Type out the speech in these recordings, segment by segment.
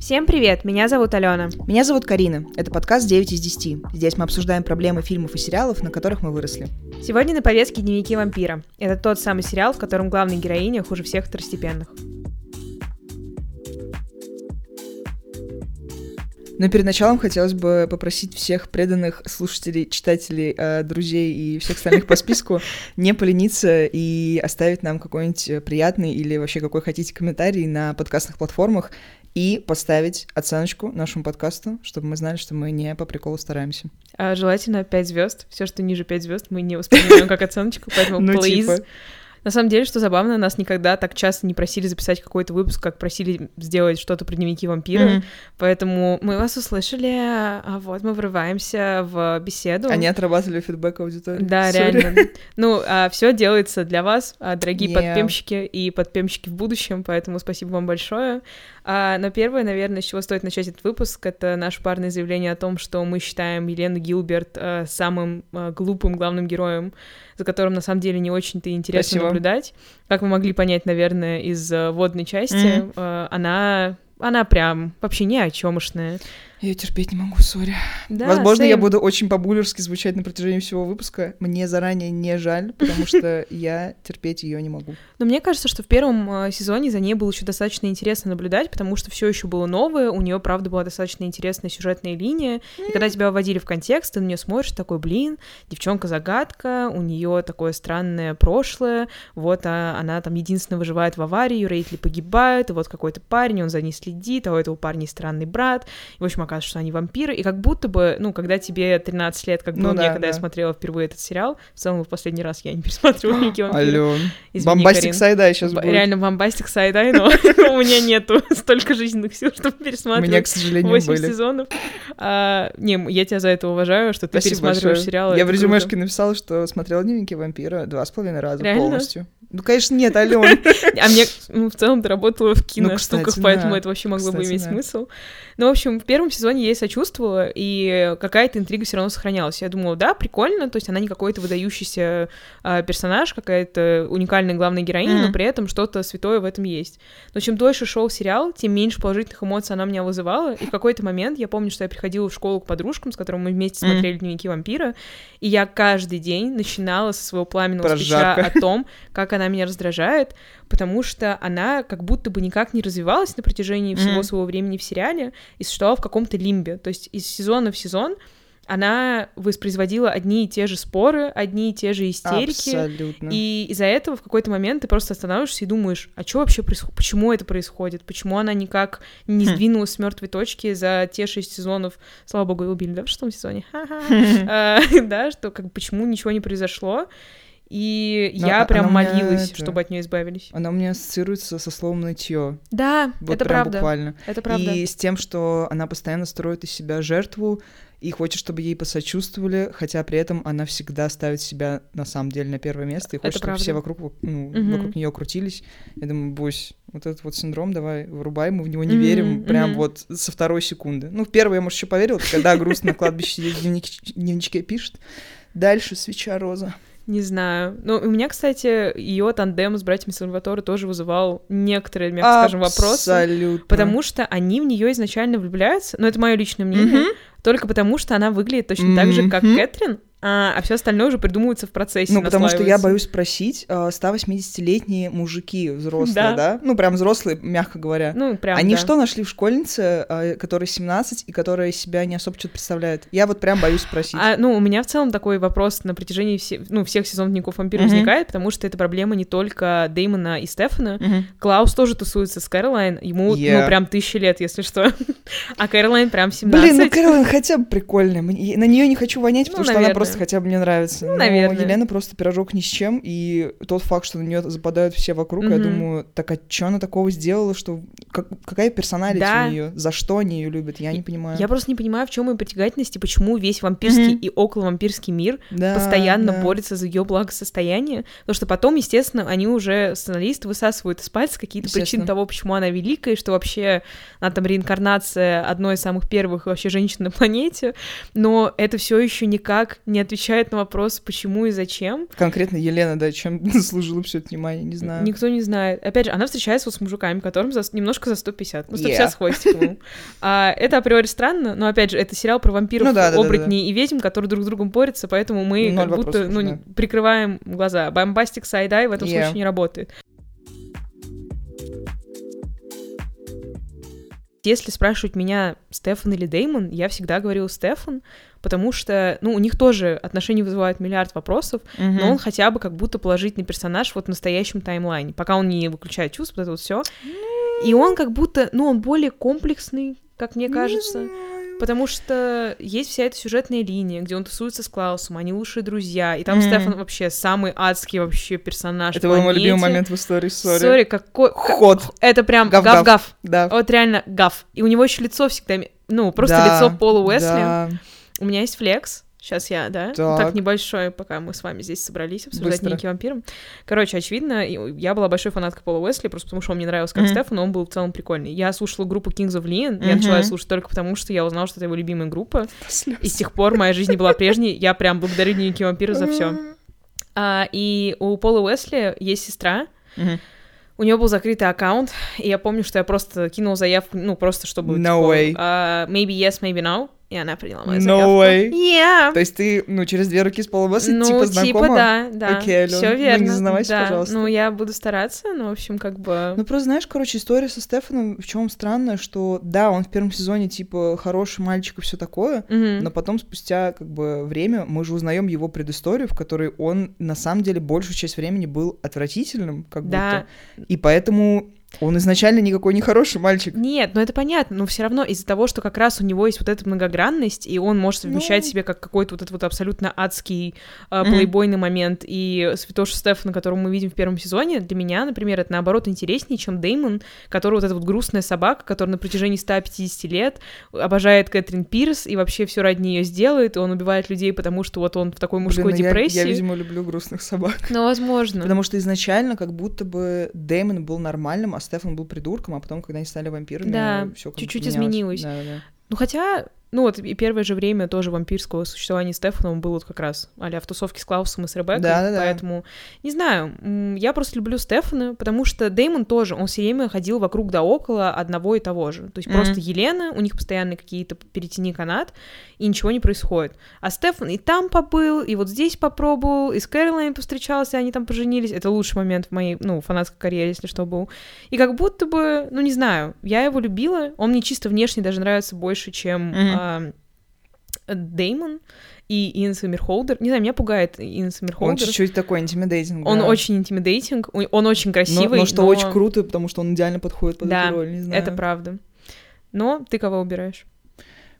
Всем привет, меня зовут Алена. Меня зовут Карина. Это подкаст 9 из 10. Здесь мы обсуждаем проблемы фильмов и сериалов, на которых мы выросли. Сегодня на повестке «Дневники вампира». Это тот самый сериал, в котором главная героиня хуже всех второстепенных. Но перед началом хотелось бы попросить всех преданных слушателей, читателей, э, друзей и всех остальных по списку не полениться и оставить нам какой-нибудь приятный или вообще какой хотите комментарий на подкастных платформах и поставить оценочку нашему подкасту, чтобы мы знали, что мы не по приколу стараемся. А, желательно 5 звезд. Все, что ниже 5 звезд, мы не воспринимаем как оценочку, поэтому Ну, please. типа. На самом деле, что забавно, нас никогда так часто не просили записать какой-то выпуск, как просили сделать что-то про дневники вампира. Мгм. Поэтому мы вас услышали, а вот мы врываемся в беседу. Они отрабатывали фидбэк аудитории. Да, Sorry. реально. Ну, все делается для вас, а, дорогие Yeah. подпемщики и подпемщики в будущем, поэтому спасибо вам большое. А, но первое, наверное, с чего стоит начать этот выпуск, это наше парное заявление о том, что мы считаем Елену Гилберт а, самым а, глупым главным героем, за которым на самом деле не очень-то интересно Спасибо. наблюдать. Как вы могли понять, наверное, из а, водной части, Мгм. а, она она прям вообще ни о чёмошная. Я терпеть не могу, сори. Да, Возможно, я same. буду очень по-буллерски звучать на протяжении всего выпуска. Мне заранее не жаль, потому что я терпеть ее не могу. Но мне кажется, что в первом э, сезоне за ней было еще достаточно интересно наблюдать, потому что все еще было новое, у нее, правда, была достаточно интересная сюжетная линия. И когда тебя вводили в контекст, ты на нее смотришь, такой, блин, девчонка-загадка, у нее такое странное прошлое, вот а, она там единственная выживает в аварии, родители погибают, и вот какой-то парень, он за ней следит, а у этого парня странный брат, и, в общем, оказывается, что они вампиры, и как будто бы, ну, когда тебе 13 лет, как Ну мне, да, когда я да. смотрела впервые этот сериал, в целом в последний раз я не пересматривала «Дневники вампира». Извини, Бомбастик Карин. сайда сейчас Б- будет. Реально бомбастик сайдай, но у меня нету столько жизненных сил, чтобы У меня, к пересматривать сожалению, 8 были. сезонов. А, не, я тебя за это уважаю, что ты Спасибо пересматриваешь большое. сериалы. Я в круто. резюмешке написала, что смотрела дневники вампира два с половиной раза Реально? полностью. Ну, конечно, нет, Ален. А мне, ну, в целом, ты работала в Ну, киноштуках, поэтому это вообще могло бы иметь смысл. Ну, в общем, в первом сезоне я ей сочувствовала, и какая-то интрига все равно сохранялась. Я думала, да, прикольно, то есть она не какой-то выдающийся а, персонаж, какая-то уникальная главная героиня, но Мгм. при этом что-то святое в этом есть. Но чем дольше шел сериал, тем меньше положительных эмоций она меня вызывала, и в какой-то момент я помню, что я приходила в школу к подружкам, с которыми мы вместе Мгм. смотрели «Дневники вампира», и я каждый день начинала со своего пламенного Про спича о том, как она меня раздражает, потому что она как будто бы никак не развивалась на протяжении всего Мгм. своего времени в сериале и существовала в каком-то лимбе. То есть из сезона в сезон она воспроизводила одни и те же споры, одни и те же истерики. Абсолютно. И из-за этого в какой-то момент ты просто останавливаешься и думаешь, а что вообще происходит? Почему это происходит? Почему она никак не Хм. сдвинулась с мертвой точки за те шесть сезонов? Слава богу, убили, да, в шестом сезоне? А, Да, что как почему ничего не произошло? И Но я прям молилась, это- чтобы от нее избавились. Она у меня ассоциируется со словом нытье. Да, Вот это прям правда. буквально. Это правда. И с тем, что она постоянно строит из себя жертву и хочет, чтобы ей посочувствовали, хотя при этом она всегда ставит себя на самом деле на первое место и хочет, чтобы правда. все вокруг, ну, Мгм. вокруг нее крутились. Я думаю, Бусь, вот этот вот синдром, давай вырубай, мы в него не Мгм, верим, прям вот со второй секунды. Ну, в первой я, может, еще поверил, когда грустно на кладбище дневничке пишет. Дальше свеча роза. Не знаю. Ну, у меня, кстати, ее тандем с братьями Сальваторе тоже вызывал некоторые, мягко скажем, вопросы. Абсолютно. Потому что они в нее изначально влюбляются, но это мое личное мнение, Мгм. только потому что она выглядит точно так же, как. Кэтрин, а, все остальное уже придумывается в процессе. Ну, потому что я боюсь спросить, а, 180-летние мужики взрослые, Да. да. Ну, прям взрослые, мягко говоря. Ну, прям, Они да. что нашли в школьнице, а, которой 17 и которая себя не особо что-то представляет? Я вот прям боюсь спросить. А, ну, у меня в целом такой вопрос на протяжении все, ну, всех сезонов Дневников вампира Мгм. возникает, потому что это проблема не только Дэймона и Стефана. Мгм. Клаус тоже тусуется с Кэролайн, ему, Yeah. ну, прям тысячи лет, если что. А Кэролайн прям 17. Блин, ну Кэролин хотя бы прикольная. На нее не хочу вонять, Ну, потому что наверное. она просто хотя бы мне нравится. Ну, Но наверное. Елена просто пирожок ни с чем, и тот факт, что на нее западают все вокруг, я Мгм. думаю, так а что она такого сделала, что как- какая персоналити Да. у нее, за что они ее любят, я не понимаю. Я просто не понимаю, в чем ее притягательность и почему весь вампирский Мгм. и околовампирский мир Да, постоянно да. борется за ее благосостояние. Потому что потом, естественно, они уже, сценаристы, высасывают из пальца какие-то причины того, почему она великая, и что вообще она там реинкарнация одной из самых первых вообще женщин на планете. Но это все еще никак не не отвечает на вопрос, почему и зачем. Конкретно Елена, да, чем заслужила все это внимание, не знаю. Никто не знает. Опять же, она встречается вот с мужиками, которым за, немножко за 150. Ну, 150 yeah. с хвостиком. А, это априори странно, но, опять же, это сериал про вампиров, ну, да, да, оборотней да, да. и ведьм, которые друг с другом борются, поэтому мы Ноль как будто ну, да. прикрываем глаза. Бомбастик сайдай в этом yeah. случае не работает. Если спрашивать меня, Стефан или Деймон, я всегда говорила Стефан, потому что, ну, у них тоже отношения вызывают миллиард вопросов, угу. но он хотя бы как будто положительный персонаж вот в настоящем таймлайне, пока он не выключает чувств, вот это вот все. И он как будто, ну, он более комплексный, как мне кажется. Потому что есть вся эта сюжетная линия, где он тусуется с Клаусом, они лучшие друзья, и там. Стефан вообще самый адский вообще персонаж. Это был мой любимый момент в истории, sorry. Sorry, какой... Ход. Это прям гав-гав. Да. Вот реально гав. И у него еще лицо всегда, ну, просто да, лицо Пола Уэсли. Да. У меня есть флекс, Сейчас я, да? Так. так небольшой, пока мы с вами здесь собрались обсуждать Быстро. вампиром. Короче, очевидно, я была большой фанаткой Пола Уэсли, просто потому что он мне нравился как mm-hmm. Стефан, но он был в целом прикольный. Я слушала группу Kings of Leon, mm-hmm. я начала слушать только потому, что я узнала, что это его любимая группа. Слез. И с тех пор моя жизнь не была прежней. Я прям благодарю дневники вампира за все. А, и у Пола Уэсли есть сестра. Mm-hmm. У него был закрытый аккаунт, и я помню, что я просто кинул заявку, ну, просто чтобы... No типа, way. Uh, maybe yes, maybe no. И она приняла мою no way. Yeah. То есть ты, ну, через две руки с полубосса, ну, типа, знакома? типа, да, да. Окей, Ален, Все верно. Ну, не зазнавайся, да. пожалуйста. Ну, я буду стараться, но, в общем, как бы... Ну, просто, знаешь, короче, история со Стефаном, в чем странно, что, да, он в первом сезоне, типа, хороший мальчик и все такое, mm-hmm. но потом, спустя, как бы, время, мы же узнаем его предысторию, в которой он, на самом деле, большую часть времени был отвратительным, как да. будто. И поэтому он изначально никакой не хороший мальчик. Нет, ну это понятно, но все равно из-за того, что как раз у него есть вот эта многогранность, и он может совмещать ну... себе как какой-то вот этот вот абсолютно адский э, плейбойный mm-hmm. момент, и Святоша Стефана, которого мы видим в первом сезоне, для меня, например, это наоборот интереснее, чем Деймон, который вот эта вот грустная собака, которая на протяжении 150 лет обожает Кэтрин Пирс и вообще все ради нее сделает, и он убивает людей, потому что вот он в такой мужской Блин, ну депрессии. Я, я, видимо, люблю грустных собак. Ну, возможно. Потому что изначально как будто бы Деймон был нормальным, а Стефан был придурком, а потом, когда они стали вампирами, да, все чуть-чуть изменилось. Да, да. Ну хотя ну вот и первое же время тоже вампирского существования Стефана он был вот как раз а в тусовке с Клаусом и с Ребеккой, да, да, поэтому, не знаю, я просто люблю Стефана, потому что Деймон тоже, он все время ходил вокруг да около одного и того же, то есть mm-hmm. просто Елена, у них постоянно какие-то перетяни канат, и ничего не происходит. А Стефан и там побыл, и вот здесь попробовал, и с Кэролайн повстречался, они там поженились, это лучший момент в моей, ну, фанатской карьере, если что, был. И как будто бы, ну, не знаю, я его любила, он мне чисто внешне даже нравится больше, чем... Mm-hmm Деймон и Иэн Сомерхолдер. Не знаю, меня пугает Иэн Сомерхолдер. Он чуть-чуть такой intimidating, Он очень intimidating, он очень красивый. Но, но что но... очень круто, потому что он идеально подходит под да, эту роль, не знаю. это правда. Но ты кого убираешь?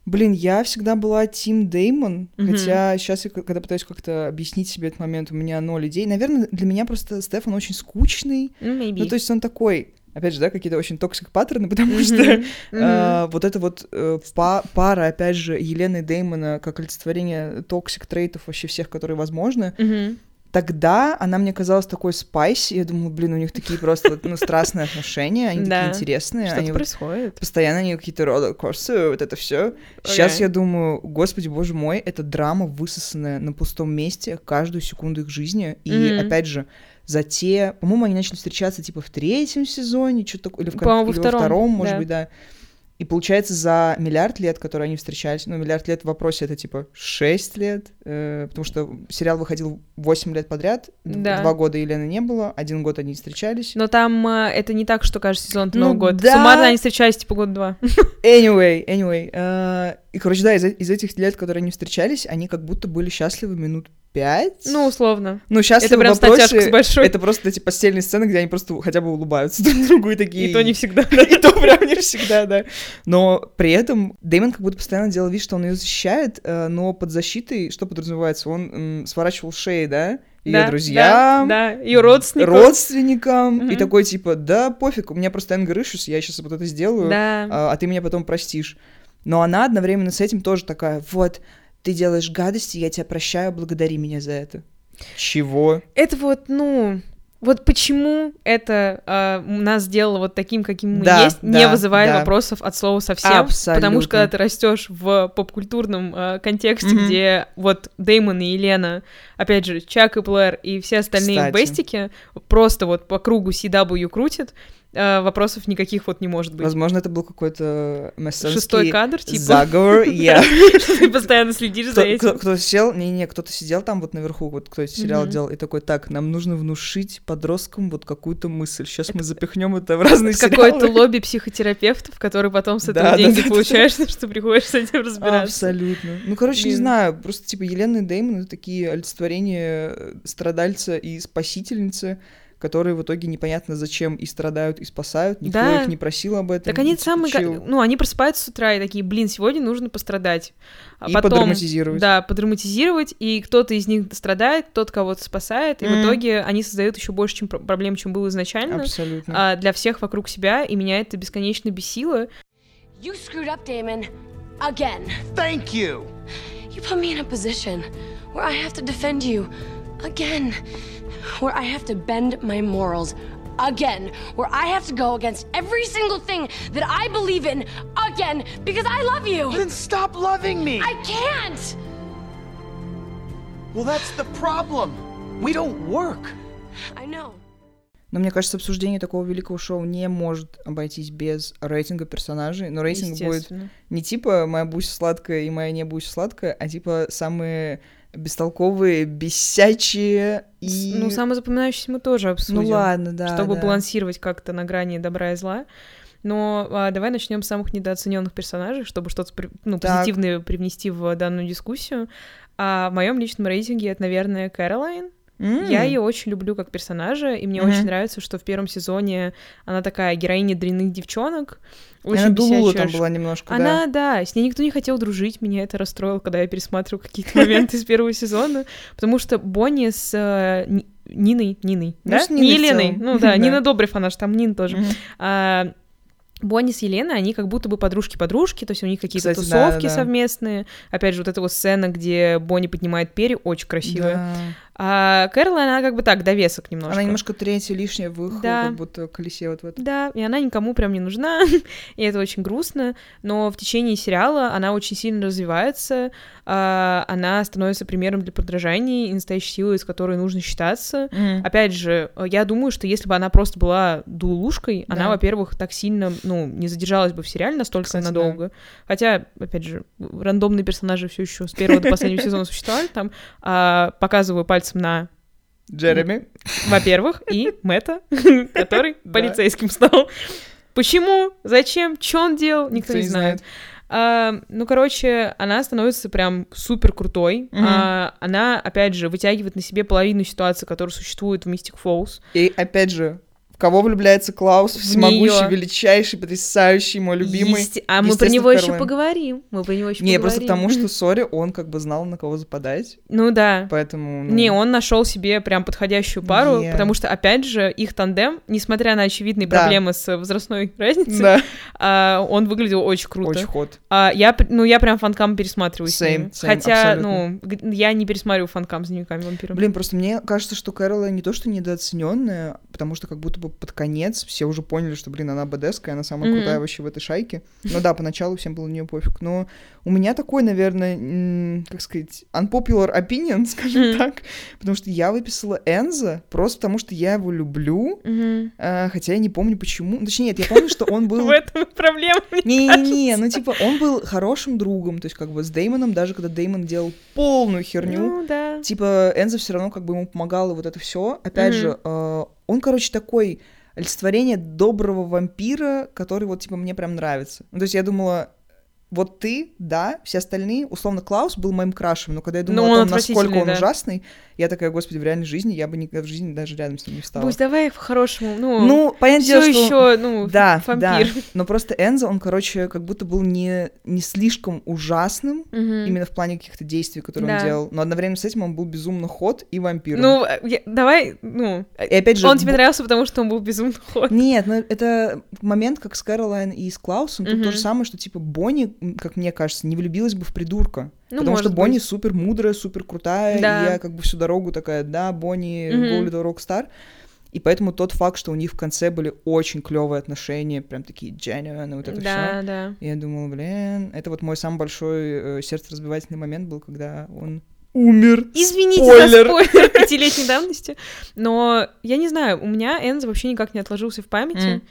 Блин, я всегда была team Деймон, mm-hmm. хотя сейчас, я, когда пытаюсь как-то объяснить себе этот момент, у меня ноль идей. Наверное, для меня просто Стефан очень скучный. Maybe. Ну, то есть он такой опять же, да, какие-то очень toxic паттерны, потому mm-hmm. что mm-hmm. Э, вот эта вот э, па- пара, опять же, Елены и Дэймона как олицетворение toxic trait ов вообще всех, которые возможны, mm-hmm. Тогда она мне казалась такой спайси. Я думала, блин, у них такие просто ну, страстные отношения, они такие интересные. Что они происходит? Постоянно они какие-то роллер-костеры, вот это все. Сейчас я думаю, господи, боже мой, это драма, высосанная на пустом месте каждую секунду их жизни. И опять же, за те, по-моему, они начали встречаться типа в третьем сезоне, что-то такое, или, в, или во втором, втором может да. быть, да. И получается, за миллиард лет, которые они встречались, ну, миллиард лет в вопросе это типа 6 лет, э, потому что сериал выходил 8 лет подряд, да. два года Елены не было, один год они встречались. Но там э, это не так, что каждый сезон это ну, Новый год. Да. Суммарно они встречались типа год-два. Anyway, anyway. Э, и, короче, да, из, из этих лет, которые они встречались, они как будто были счастливы минут пять. Ну, условно. Ну, сейчас это прям вопросе, с большой. Это просто эти постельные сцены, где они просто хотя бы улыбаются друг другу и такие... И то не всегда, да. И то прям не всегда, да. Но при этом Дэймон как будто постоянно делал вид, что он ее защищает, э, но под защитой, что подразумевается, он сворачивал шеи, да? ее да, друзьям, да, да, ее родственникам, родственникам угу. и такой типа, да, пофиг, у меня просто anger issues, я сейчас вот это сделаю, да. а, а ты меня потом простишь. Но она одновременно с этим тоже такая, вот, ты делаешь гадости, я тебя прощаю, благодари меня за это. Чего? Это вот, ну, вот почему это э, нас сделало вот таким, каким мы Да, есть, да, не вызывает да. вопросов от слова совсем. Абсолютно. Потому что когда ты растешь в попкультурном э, контексте, Мгм. где вот Деймон и Елена, опять же, Чак и Блэр и все остальные Кстати. бестики просто вот по кругу CW крутят, э, вопросов никаких вот не может быть. Возможно, это был какой-то мессерский Шестой кадр, типа, заговор, я... ты постоянно следишь за этим. кто, кто сел, не-не, кто-то сидел там вот наверху, вот кто сериалы Мгм. делал, и такой, так, нам нужно внушить подросткам вот какую-то мысль. Сейчас мы запихнем это в разные Это какое-то сериалы. лобби психотерапевтов, который потом с этого деньги получаешь, что приходишь с этим разбираться. Абсолютно. Ну, короче, не знаю, просто типа Елена и Дэймон такие олицетворения э, страдальца и спасительницы, которые в итоге непонятно зачем и страдают, и спасают. Никто Да. их не просил об этом. Так они самые, ну, они просыпаются с утра и такие, блин, сегодня нужно пострадать. А И потом, подраматизировать. Да, подраматизировать, и кто-то из них страдает, кто-то кого-то спасает, и в Мгм. итоге они создают еще больше чем, про- проблем, чем было изначально, Абсолютно. а, для всех вокруг себя, и меня это бесконечно бесило. You screwed up, Damon. Again. Thank you. You put me in a position where I have to defend you. Again. Where I have to bend my morals. Again. Where I have to go against every single thing that I believe in. Again. Because I love you. Then stop loving me. I can't. Well, that's the problem. We don't work. I know. Но мне кажется, обсуждение такого великого шоу не может обойтись без рейтинга персонажей. Но рейтинг будет естественно. не типа «моя Буся сладкая» и «моя не Буся сладкая», а типа самые бестолковые, бесячие и... Ну, самое запоминающееся мы тоже обсудим. Ну ладно, да, чтобы да. балансировать как-то на грани добра и зла. Но а, давай начнем с самых недооцененных персонажей, чтобы что-то ну, Так. позитивное привнести в данную дискуссию. А в моем личном рейтинге это, наверное, Кэролайн. М. Я ее очень люблю как персонажа, и мне Мгм. очень нравится, что в первом сезоне она такая героиня дрянных девчонок. Очень Она Дулула там ш- была немножко, Она, да, с ней никто не хотел дружить, меня это расстроило, когда я пересматривала какие-то моменты из первого сезона, потому что Бонни с э, Ни- Ниной, Ниной, Ну, да? Не Еленой, ну да. Нина Добрев, она же там Нин тоже. А, Бонни с Еленой, они как будто бы подружки-подружки, то есть у них какие-то Кстати, тусовки да, да. совместные. Опять же, вот эта вот сцена, где Бонни поднимает перья, очень красивая. Да. А Кэролайн, она как бы так, довесок немножко. Она немножко третья лишняя в их, Да. как будто колесе вот в этом. Да, и она никому прям не нужна, и это очень грустно, но в течение сериала она очень сильно развивается, а, она становится примером для подражания и настоящей силой, с которой нужно считаться. Мгм. Опять же, я думаю, что если бы она просто была дулушкой, она, Да. во-первых, так сильно, ну, не задержалась бы в сериале настолько Кстати, да. надолго. Хотя, опять же, рандомные персонажи все еще с первого до последнего сезона существовали там. А, показываю пальцем на Джереми. во-первых, и Мэтта, который полицейским стал. Почему? Зачем? Что он делал? Никто, не знает. А, ну, короче, она становится прям супер крутой. А, она, опять же, вытягивает на себе половину ситуации, которая существует в Mystic Falls. И опять же, кого влюбляется Клаус? Всемогущий, величайший, потрясающий, мой любимый. Есте- А мы про него еще Кэролайн. поговорим. Мы про него еще Не, поговорим. просто потому что, сори, он как бы знал, на кого западать, Ну да. поэтому... ну, Не, он нашел себе прям подходящую пару, Не. потому что, опять же, их тандем, несмотря на очевидные Да. проблемы с возрастной разницей, Да, а, он выглядел очень круто. очень ход. А, я, ну, я прям фанкам пересматриваю с Same, ним. same, Хотя, абсолютно. ну, я не пересматриваю фанкам с дневниками вампира. Блин, просто мне кажется, что Кэролайн не то, что недооцененная, потому что как будто бы под конец все уже поняли, что, блин, она бдская, она самая Мгм. крутая вообще в этой шайке. Ну да, поначалу всем было на нее пофиг. Но у меня такой, наверное, как сказать, unpopular opinion, скажем Мгм. так, потому что я выписала Энза просто потому, что я его люблю, а, хотя я не помню почему. Ну, Точнее, нет, я помню, что он был... В этом проблема. Не-не-не, ну типа он был хорошим другом, то есть как бы с Деймоном, даже когда Деймон делал полную херню, Ну, типа Энза все равно как бы ему помогало вот это все. Опять же, э, он, короче, такой олицетворение доброго вампира, который вот типа мне прям нравится. Ну, то есть я думала, вот ты, да, все остальные, условно, Клаус был моим крашем, но когда я Ну, думала он о том, насколько он да. ужасный, я такая, господи, в реальной жизни я бы никогда в жизни даже рядом с ним не встала. Пусть давай по-хорошему. Ну, Ну, понятное все дело, что... еще, ну, Да, вампир. да. Но просто Энза, он, короче, как будто был не, не слишком ужасным, Мгм. именно в плане каких-то действий, которые Да. он делал. Но одновременно с этим он был безумно ход и вампиром. Ну, э, я- давай, ну, и опять же... он тебе б- нравился, потому что он был безумно ход. Нет, ну это момент, как с Кэролайн и с Клаусом, тут Мгм. то же самое, что, типа, Бонни, как мне кажется, не влюбилась бы в придурка. Ну, потому что Бонни быть. супер мудрая, супер крутая, Да. и я как бы всю дорогу такая, да, Бонни, go little rockstar. И поэтому тот факт, что у них в конце были очень клевые отношения, прям такие genuine, вот это все. Да, да. Я думала, блин, это вот мой самый большой э, сердцеразбивательный момент был, когда он умер. Извините Спойлер. за спойлер пятилетней давности, но я не знаю, у меня Энз вообще никак не отложился в памяти. М.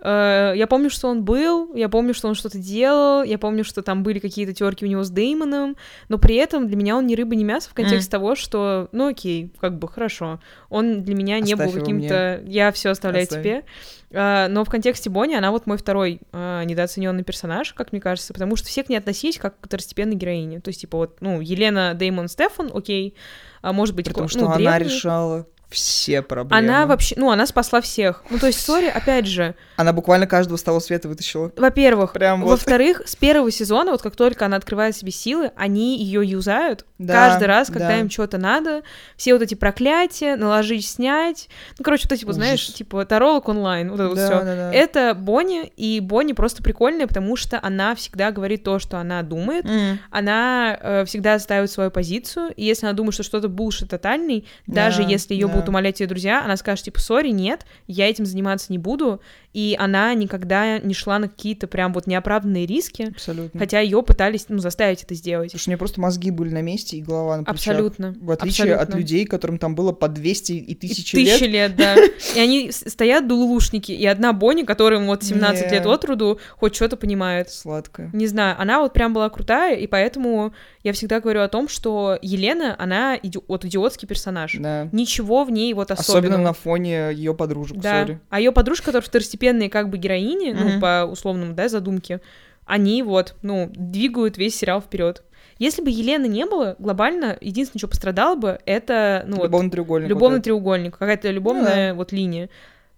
Э, Я помню, что он был, я помню, что он что-то делал, я помню, что там были какие-то терки у него с Деймоном, но при этом для меня он ни рыба, ни мясо в контексте того, что, ну окей, как бы хорошо. Он для меня не Оставь был каким-то... Я все оставляю Оставь. тебе. А, Но в контексте Бонни она вот мой второй а, недооцененный персонаж, как мне кажется, потому что все к ней относились как к второстепенной героине. То есть, типа, вот, ну, Елена, Деймон, Стефан, окей, а может быть, Потому ну, что она древний. решала все проблемы. Она вообще, ну, она спасла всех. Ну, то есть, сори, опять же, Она буквально каждого с того света вытащила. во-первых, Прям вот. во-вторых, с первого сезона, вот как только она открывает себе силы, они ее юзают Да, каждый раз, когда да. им что-то надо. Все вот эти проклятия, наложить, снять. Ну, короче, вот эти, вот, знаешь, типа, таролог онлайн, вот это вот Да, все. да, да. Это Бонни, и Бонни просто прикольная, потому что она всегда говорит то, что она думает, М. она э, всегда ставит свою позицию, и если она думает, что что-то булшит тотальный, даже Да, если ее да. будут умолять ее друзья, она скажет, типа, сори, нет, я этим заниматься не буду, и она никогда не шла на какие-то прям вот неоправданные риски, Абсолютно. хотя ее пытались, ну, заставить это сделать. Потому что у нее просто мозги были на месте и голова на плечах. Абсолютно. В отличие от абсолютно. людей, которым там было по 200 и И тысячи лет. Тысячи лет, да. И они стоят дулулушники, и одна Бонни, которым вот 17 Не. лет от роду, хоть что-то понимает. Сладкое. Не знаю, она вот прям была крутая, и поэтому я всегда говорю о том, что Елена, она иди- вот идиотский персонаж. Да. Ничего в ней вот Особенно особенного. на фоне ее подружек, Да. сори. А ее подружка, которые второстепенные как бы героини, ну, Мгм. по условному, да, задумке, они вот, ну, двигают весь сериал вперед. Если бы Елены не было, глобально, единственное, что пострадало бы, это, ну, вот, Любовный треугольник. вот любовный этот. треугольник, какая-то любовная вот линия.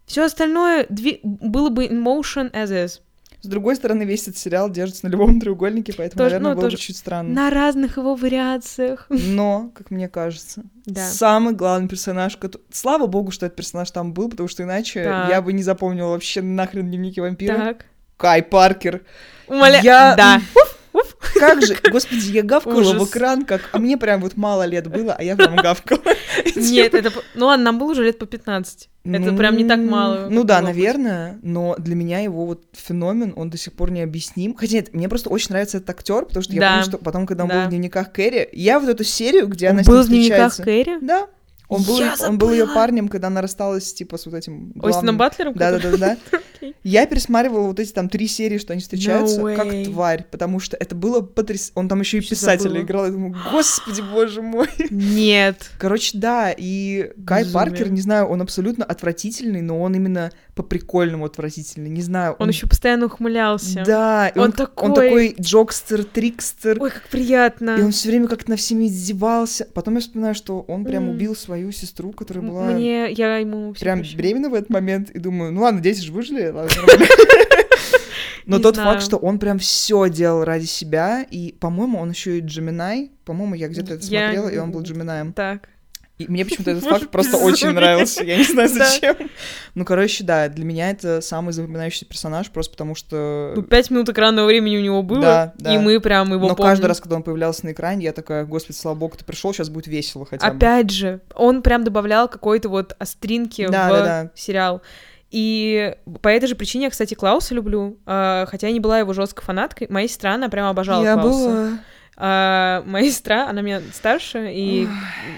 Все остальное дви- было бы in motion as is. С другой стороны, весь этот сериал держится на любовном треугольнике, поэтому, Тоже- наверное, ну, было бы тоже чуть странно. На разных его вариациях. Но, как мне кажется, Да. самый главный персонаж, кото- слава богу, что этот персонаж там был, потому что иначе Так. я бы не запомнила вообще нахрен дневники вампира. Так. Кай Паркер. Умоля... Я- Да. Как же, господи, я гавкала Ужас. в экран, как... А мне прям вот мало лет было, а я прям гавкала. Нет, это... Ну ладно, нам было уже лет по 15. Это Ну, прям не так мало. Ну да, быть. наверное, но для меня его вот феномен, он до сих пор необъясним. Хотя нет, мне просто очень нравится этот актер, потому что я помню, что потом, когда он был в дневниках Кэрри, я вот эту серию, где Он она с был ним в дневниках встречается... Кэрри? Да. Он был, Я он был ее парнем, когда она рассталась, типа, с вот этим Остином главным... Батлером? Да, да, который- да, да. Я пересматривала вот эти там три серии, что они встречаются, No как тварь, потому что это было потрясающе. Он там еще и писателя играл. Я думаю, господи, боже мой. Нет. Короче, да, и Кай. Паркер, не знаю, он абсолютно отвратительный, но он именно по-прикольному отвратительный, не знаю. Он еще постоянно ухмылялся. Да, Он он, такой- он такой джокстер, трикстер, Ой, как приятно. и он все время как-то на всеми издевался. Потом я вспоминаю, что он прям М. убил свою сестру, которая была Мне, я ему прям прощаю. беременна в этот момент, и думаю, ну ладно, дети же выжили, ладно. Но Не тот знаю. факт, что он прям все делал ради себя, и, по-моему, он еще и Джеминай, по-моему, я где-то это Я- смотрела, и он был Джеминаем. Так. И мне почему-то этот факт просто очень нравился. Я не знаю, зачем. Ну, короче, да, для меня это самый запоминающийся персонаж, просто потому что... Ну, пять минут экранного времени у него было, Да, да. и мы прям его Но помним. каждый раз, когда он появлялся на экране, я такая, господи, слава богу, ты пришел, сейчас будет весело хотя бы. Опять же, он прям добавлял какой-то вот остринки Да, в да, да. сериал. И по этой же причине я, кстати, Клауса люблю. А, хотя я не была его жесткой фанаткой. Моя сестра, она прям обожала Я Клауса. была... А, моя сестра, она меня старше, и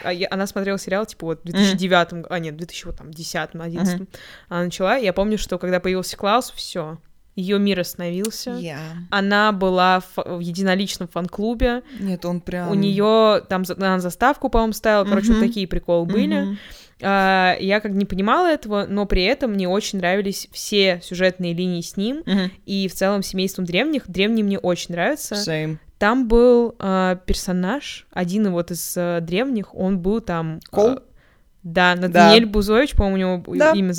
а она смотрела сериал, типа, вот, в 2009, а нет, в 2010, 11 она начала, я помню, что когда появился Клаус, все, ее мир остановился. Я. Она была в, в единоличном фан-клубе, Нет, он прям... у нее там она заставку, по-моему, ставила, короче, вот такие приколы были. Мгм. А, я как не понимала этого, но при этом мне очень нравились все сюжетные линии с ним, Мгм. и в целом семейством древних. Древние мне очень нравятся. Same. Там был а, персонаж, один вот из а, древних, он был там... а, Кол? да, Натаниэль Бузович, по-моему, у него Да. имя...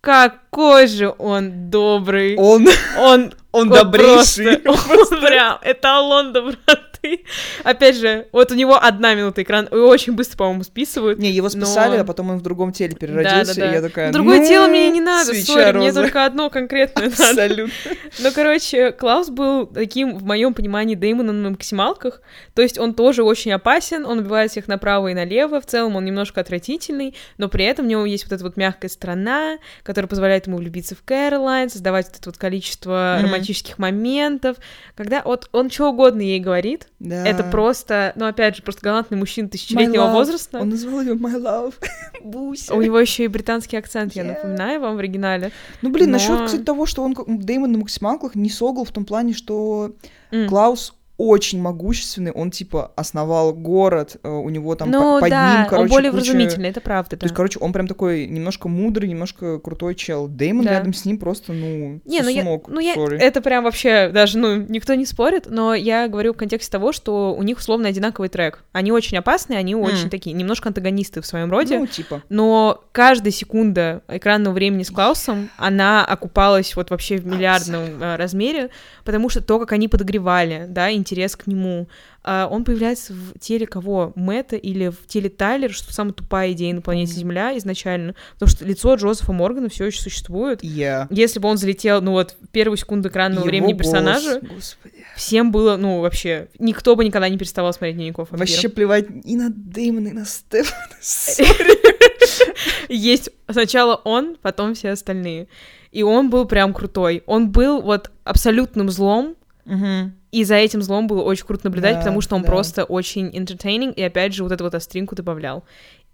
Какой же он добрый! Он, Он, он вот добрейший. просто- он прям эталон доброты. Опять же, вот у него одна минута экрана, и очень быстро, по-моему, списывают. Не, его Но- списали, а потом он в другом теле переродился, Да-да-да. и я такая, Другое ну, тело мне не надо, сори, мне роза». только одно конкретное надо. Абсолютно. Ну, короче, Клаус был таким, в моем понимании, Дэймоном на максималках. То есть он тоже очень опасен, он убивает всех направо и налево. В целом он немножко отвратительный, но при этом у него есть вот эта вот мягкая сторона, которая позволяет ему влюбиться в Кэролайн, создавать вот это вот количество Мгм. романтических моментов. Когда вот он что угодно ей говорит, Да. это просто, ну, опять же, просто галантный мужчина тысячелетнего возраста. Он назвал ее My Love. Буся. У него еще и британский акцент, я Yeah. напоминаю вам в оригинале. Ну, блин, Но- насчет, кстати, того, что он Дэймон на максималках не согл в том плане, что М. Клаус очень могущественный, он, типа, основал город, э, у него там ну по- под да, ним, короче, он более куча- вразумительный, это правда, То да. есть, короче, он прям такой немножко мудрый, немножко крутой чел. Дэймон Да. рядом с ним просто, ну, Не, ну я, сосунок, ну я, sorry. это прям вообще даже, ну, никто не спорит, но я говорю в контексте того, что у них условно одинаковый трек. Они очень опасные, они очень такие, немножко антагонисты в своем роде, Ну, типа. но каждая секунда экранного времени с Клаусом, она окупалась вот вообще в миллиардном э, размере, потому что то, как они подогревали, да, интерес к нему, а, он появляется в теле кого? Мэтта или в теле Тайлера, что самая тупая идея на планете Земля изначально, потому что лицо Джозефа Моргана все еще существует, Я. если бы он залетел, ну вот, в первую секунду экранного Его времени голос, персонажа, Господи. всем было, ну, вообще, никто бы никогда не переставал смотреть дневников вампира. Вообще плевать и на Дэймона, и на Стефана. Есть сначала он, потом все остальные. И он был прям крутой. Он был вот абсолютным злом, Мгм. и за этим злом было очень круто наблюдать, Да, потому что он да. просто очень entertaining, и опять же вот эту вот остринку добавлял.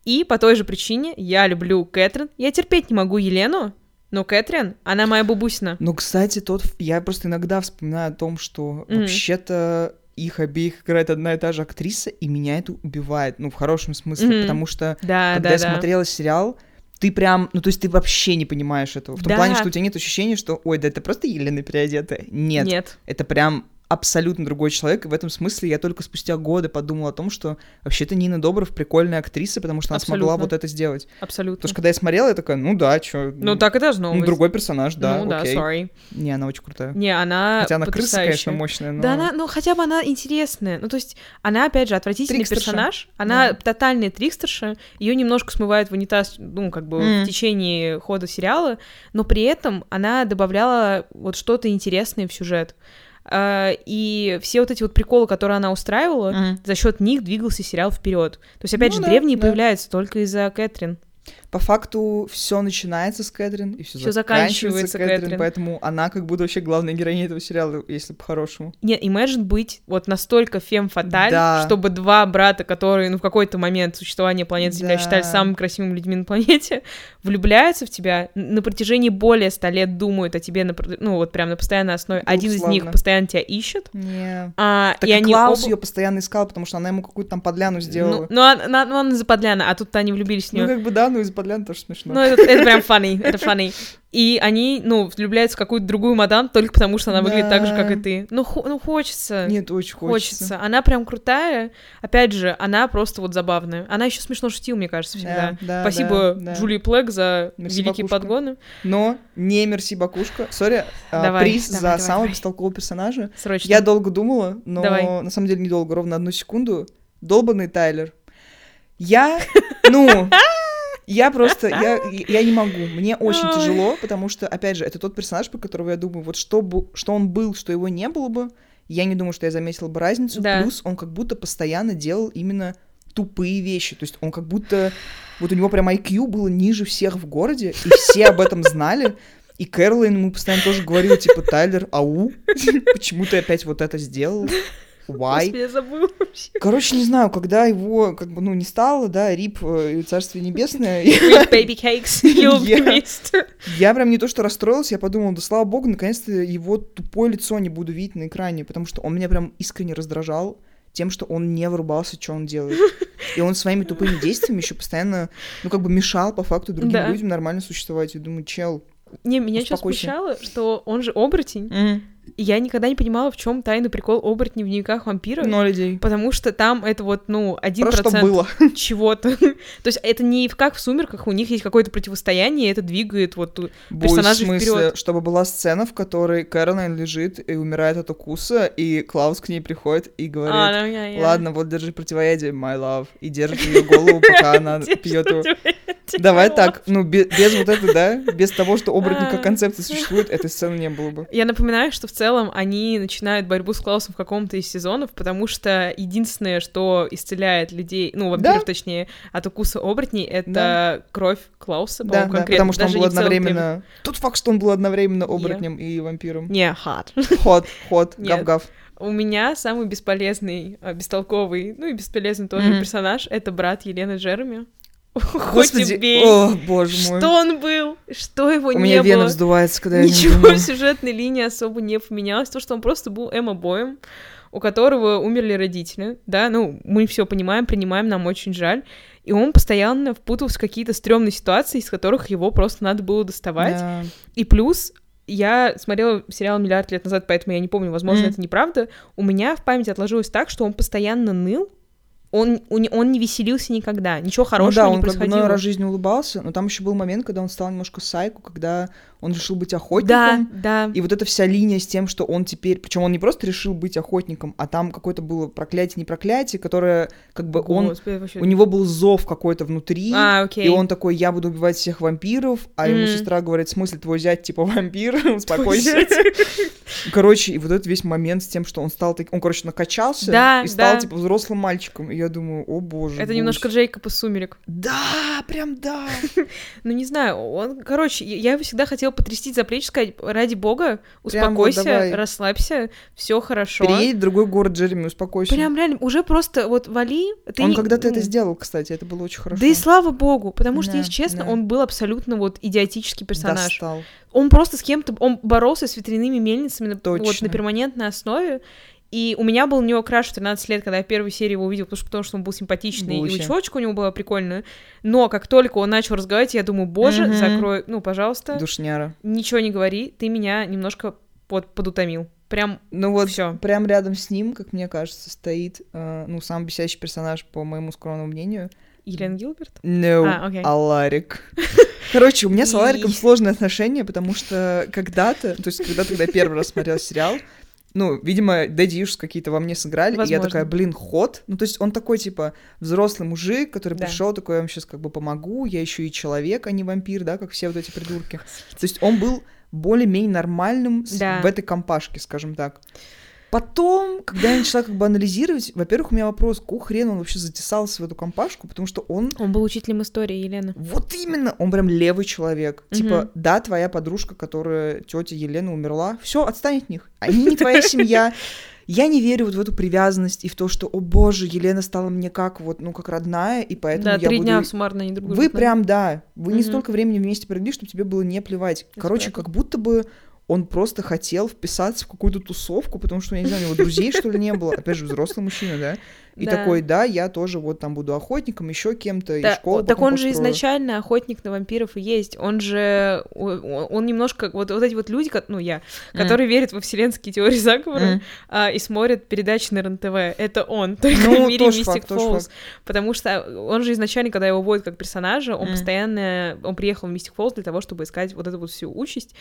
И по той же причине я люблю Кэтрин. Я терпеть не могу Елену, но Кэтрин, она моя бабусина. Ну, кстати, тот... Я просто иногда вспоминаю о том, что Мгм. вообще-то их обеих играет одна и та же актриса, и меня это убивает, ну, в хорошем смысле, Мгм. потому что Да, когда да, я да. смотрела сериал, ты прям, ну, то есть ты вообще не понимаешь этого. В том Да. плане, что у тебя нет ощущения, что, ой, да это просто Елена переодетая. Нет, Нет. это прям абсолютно другой человек, и в этом смысле я только спустя годы подумал о том, что вообще-то Нина Добров прикольная актриса, потому что она смогла Абсолютно. вот это сделать. Абсолютно. Потому что когда я смотрела, я такая, ну да, чё. Ну, так и должно ну, быть. другой персонаж, да, ну да, окей. sorry. Не, она очень крутая. Не, она Хотя она крыса, конечно, мощная, но... Да, она, ну хотя бы она интересная. Ну, то есть, она, опять же, отвратительный Трикстерша. персонаж. Она Да. тотальная трикстерша. Ее немножко смывает в унитаз, ну, как бы Мгм. в течение хода сериала, но при этом она добавляла вот что-то интересное в сюжет. А, И все вот эти вот приколы, которые она устраивала, Мгм. за счет них двигался сериал вперед. То есть, опять Ну же, да, древние да. появляются только из-за Кэтрин. По факту все начинается с Кэтрин, и все заканчивается заканчивается Кэтрин, Кэтрин. поэтому она как будто вообще главная героиня этого сериала, если по-хорошему. Нет, imagine быть вот настолько фем-фаталь, Да. чтобы два брата, которые, ну, в какой-то момент существования планеты Земля Да. считали самыми красивыми людьми на планете, влюбляются в тебя, на протяжении более ста лет думают о тебе, на ну, вот прям на постоянной основе. Ну, Один из них славно. постоянно тебя ищет, Не. а, Так и и, они Клаус оба- ее постоянно искал, потому что она ему какую-то там подляну Ну, сделала. ну, она, ну, она за подляна, а тут они влюбились в Ну, нее. как бы да, но из подляны тоже смешно. Ну, это, это прям funny, это funny. И они, ну, влюбляются в какую-то другую мадам только потому, что она выглядит так же, как и Да. ты. Ну, хо- ну хочется. Нет, очень хочется. Хочется. Она прям крутая. Опять же, она просто вот забавная. Она еще смешно шутила, мне кажется, всегда. Да, да, Спасибо да, да. Джулии Плэг за Мерси, великие бакушка. подгоны. Но не Мерси Бакушка. Сори, а, Давай, приз давай, за давай, самого давай. бестолкового персонажа. Срочно. Я долго думала, но Давай. на самом деле недолго, ровно одну секунду. Долбанный Тайлер. Я, ну, я просто, я, я не могу. Мне очень Ой. тяжело, потому что, опять же, это тот персонаж, по которому я думаю, вот что, что он был, что его не было бы, я не думаю, что я заметила бы разницу. Да. Плюс он как будто постоянно делал именно тупые вещи. То есть он как будто... Вот у него прям IQ было ниже всех в городе, и все об этом знали. И Кэролайн ему постоянно тоже говорила, типа, Тайлер, ау, почему ты опять вот это сделал? Why? Я забыла вообще. Короче, не знаю, когда его, как бы, ну, не стало, да, Рип э, и Царствие Небесное, baby cakes, Я- прям не то что расстроился, я подумал, да слава богу, наконец-то его тупое лицо не буду видеть на экране, потому что он меня прям искренне раздражал тем, что он не врубался, что он делает. И он своими тупыми действиями еще постоянно, ну, как бы мешал по факту другим Да. людям нормально существовать. Я думаю, чел. Не, меня сейчас Успокойся. смущало, что он же оборотень, И я никогда не понимала, в чем тайный прикол оборотней в дневниках вампира. Ноль идей. Потому что там это вот, ну, один процент было. чего-то. То есть это не в- как в «Сумерках», у них есть какое-то противостояние, и это двигает вот персонажей в смысле, вперед. чтобы была сцена, в которой Кэролайн лежит и умирает от укуса, и Клаус к ней приходит и говорит, А, ну, я- я- ладно, вот держи противоядие, my love, и держит ее голову, пока она пьет его. Противоядие, Давай my так, ну, бе- без вот этого, да, без того, что оборотни как А. концепция существует, этой сцены не было бы. Я напоминаю, что в целом они начинают борьбу с Клаусом в каком-то из сезонов, потому что единственное, что исцеляет людей, ну, вампиров Да. точнее, от укуса оборотней, это Да. кровь Клауса, Да, по-моему, да, конкретно. потому что он даже был в целом одновременно... Тот факт, что он был одновременно оборотнем и вампиром. Не, хат. Ход, ход, гав-гав. У меня самый бесполезный, а, бестолковый, ну и бесполезный тоже Мгм. персонаж — это брат Елены Джереми. Хоть Господи, убей. о, боже мой. Что он был? Что его У не меня вена было? вздувается, когда я не Ничего в сюжетной линии особо не поменялось. То, что он просто был эмо-боем, у которого умерли родители. Да, ну, мы все понимаем, принимаем, нам очень жаль. И он постоянно впутывался в какие-то стрёмные ситуации, из которых его просто надо было доставать. Да. И плюс я смотрела сериал «Миллиард лет назад», поэтому я не помню, возможно, Мгм. это неправда. У меня в памяти отложилось так, что он постоянно ныл, он, он, он не веселился никогда, ничего Ну хорошего да, не он как бы происходило. иной раз в жизни улыбался, но там еще был момент, когда он стал немножко сайку, когда он решил быть да, охотником. да. И вот эта вся линия с тем, что он теперь... Причем он не просто решил быть охотником, а там какое-то было проклятие, не проклятие, которое как бы он... Господи, вообще- У него был зов какой-то внутри, А, окей. и он такой, я буду убивать всех вампиров, а ему Мгм. сестра говорит, в смысле, твой зять типа вампир, успокойся. Короче, и вот этот весь момент с тем, что он стал таким... Он, короче, накачался Да, и стал да. типа взрослым мальчиком. И я думаю, о боже. Это немножко гусь». Джейкоб из «Сумерек». Да, прям да. Ну, не знаю, он, короче, я я его всегда хотела потрясти за плечи, сказать, ради бога, Прям вот успокойся, давай. расслабься, все хорошо. Переедь в другой город, Джереми, успокойся. Прям реально, уже просто вот вали. Ты Он не- когда-то это сделал, кстати, это было очень хорошо. Да и слава богу, потому что, Да, если честно, да. он был абсолютно вот идиотический персонаж. Достал. Он просто с кем-то, он боролся с ветряными мельницами на, вот, Точно. на перманентной основе. И у меня был на него краш в 13 лет, когда я в первой серии его увидел, потому что, потому что он был симпатичный, Был и вообще. учебочка у него была прикольная. Но как только он начал разговаривать, я думаю, боже, Мгм. закрой, ну, пожалуйста, Душняра. ничего не говори, ты меня немножко вот подутомил. Прям Ну вот, Всё. прям рядом с ним, как мне кажется, стоит, э, ну, самый бесящий персонаж, по моему скромному мнению. Елена Гилберт. No, А, окей. Аларик. Короче, у меня с Алариком сложные отношения, потому что когда-то, то есть когда-то, когда я первый раз смотрела сериал, ну, видимо, Дэдди Ишус какие-то во мне сыграли, и я Возможно. такая, блин, ход. Ну, то есть он такой, типа, взрослый мужик, который Да. пришел, такой, я вам сейчас как бы помогу, я еще и человек, а не вампир, да, как все вот эти придурки. То есть он был более-менее нормальным Да. в этой компашке, скажем так. Потом, когда я начала как бы анализировать, во-первых, у меня вопрос, какого хрена он вообще затесался в эту компашку, потому что он Он был учителем истории, Елена. вот именно, он прям левый человек. Мгм. Типа, да, твоя подружка, которая тетя Елена умерла, все, отстань от них. Они не твоя семья. Я не верю вот в эту привязанность и в то, что, о боже, Елена стала мне как вот, ну, как родная, и поэтому Да, я три буду... дня суммарно они друг Вы прям, да, вы не Мгм. столько времени вместе провели, чтобы тебе было не плевать. Короче, как будто бы он просто хотел вписаться в какую-то тусовку, потому что, я не знаю, у него друзей, что ли, не было. Опять же, взрослый мужчина, да? И Да. такой, да, я тоже вот там буду охотником, еще кем-то, и Да, школу о, так он же построю. изначально охотник на вампиров и есть. Он же, он немножко, вот, вот эти вот люди, ну я, которые верят во вселенские теории заговора Мгм. а, и смотрят передачи на РЕН-ТВ, это он, только Ну, в мире тоже Mystic факт, тоже Falls. Потому что он же изначально, когда его вводят как персонажа, он Мгм. постоянно, он приехал в Mystic Falls для того, чтобы искать вот эту вот всю участь.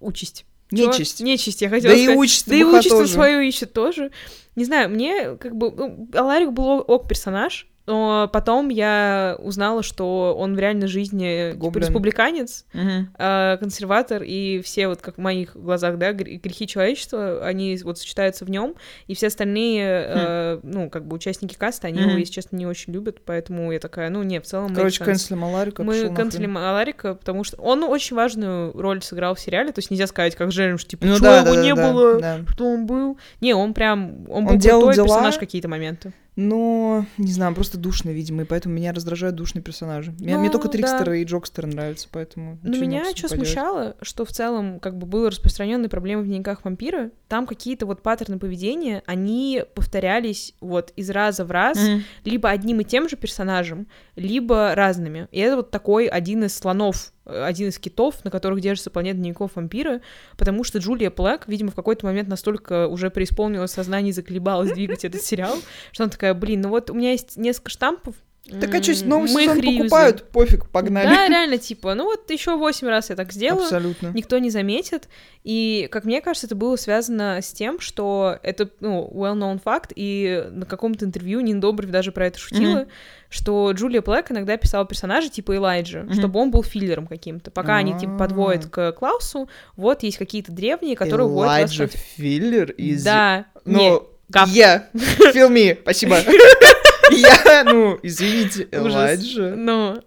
Участь. Нечисть. Нечисть, я хотела Да и сказать. участь Да и участь свою ищет тоже. Не знаю, мне как бы... ну, Аларик был ок- ок персонаж, но потом я узнала, что он в реальной жизни типа, республиканец, Мгм. э, консерватор, и все вот как в моих глазах, да, гр- грехи человечества, они вот сочетаются в нем, и все остальные, э, ну, как бы участники каста, они его, Мгм. если честно, не очень любят, поэтому я такая, ну, не, в целом... Короче, канцелем Аларика Мы канцелим. Аларика, потому что он очень важную роль сыграл в сериале, то есть нельзя сказать, как Джерем, что типа, Ну «Чё, да, его да, не да, было, да. что он был. Не, он прям, он, Он был делал крутой дела. персонаж какие-то моменты. Но, не знаю, просто душный, видимо, и поэтому меня раздражают душные персонажи. Меня- мне Ну, только да. Трикстеры и Джокстеры нравятся, поэтому... Но не меня что поделать. смущало, что в целом как бы было распространенной проблемой в дневниках вампира, там какие-то вот паттерны поведения, они повторялись вот из раза в раз, Мгм. либо одним и тем же персонажем, либо разными. И это вот такой один из слонов один из китов, на которых держится планета дневников вампира, потому что Джулия Плэк, видимо, в какой-то момент настолько уже преисполнилось сознание и заколебалась двигать этот сериал, что она такая, блин, ну вот у меня есть несколько штампов, Так а что, новый мы их сезон реюзаем». покупают? Пофиг, погнали. Да, реально, типа, ну вот еще восемь раз я так сделаю, Абсолютно. никто не заметит. И, как мне кажется, это было связано с тем, что это, ну, well-known факт, и на каком-то интервью Нин Добрев даже про это шутила, что Джулия Блэк иногда писала персонажа типа Элайджа, чтобы он был филлером каким-то. Пока они, типа, А. подводят к Клаусу, вот есть какие-то древние, которые вводят вас Элайджа Филлер из... Да, Ну, Гав. я, feel me, спасибо. Я, ну, извините. Элайджа. Ну,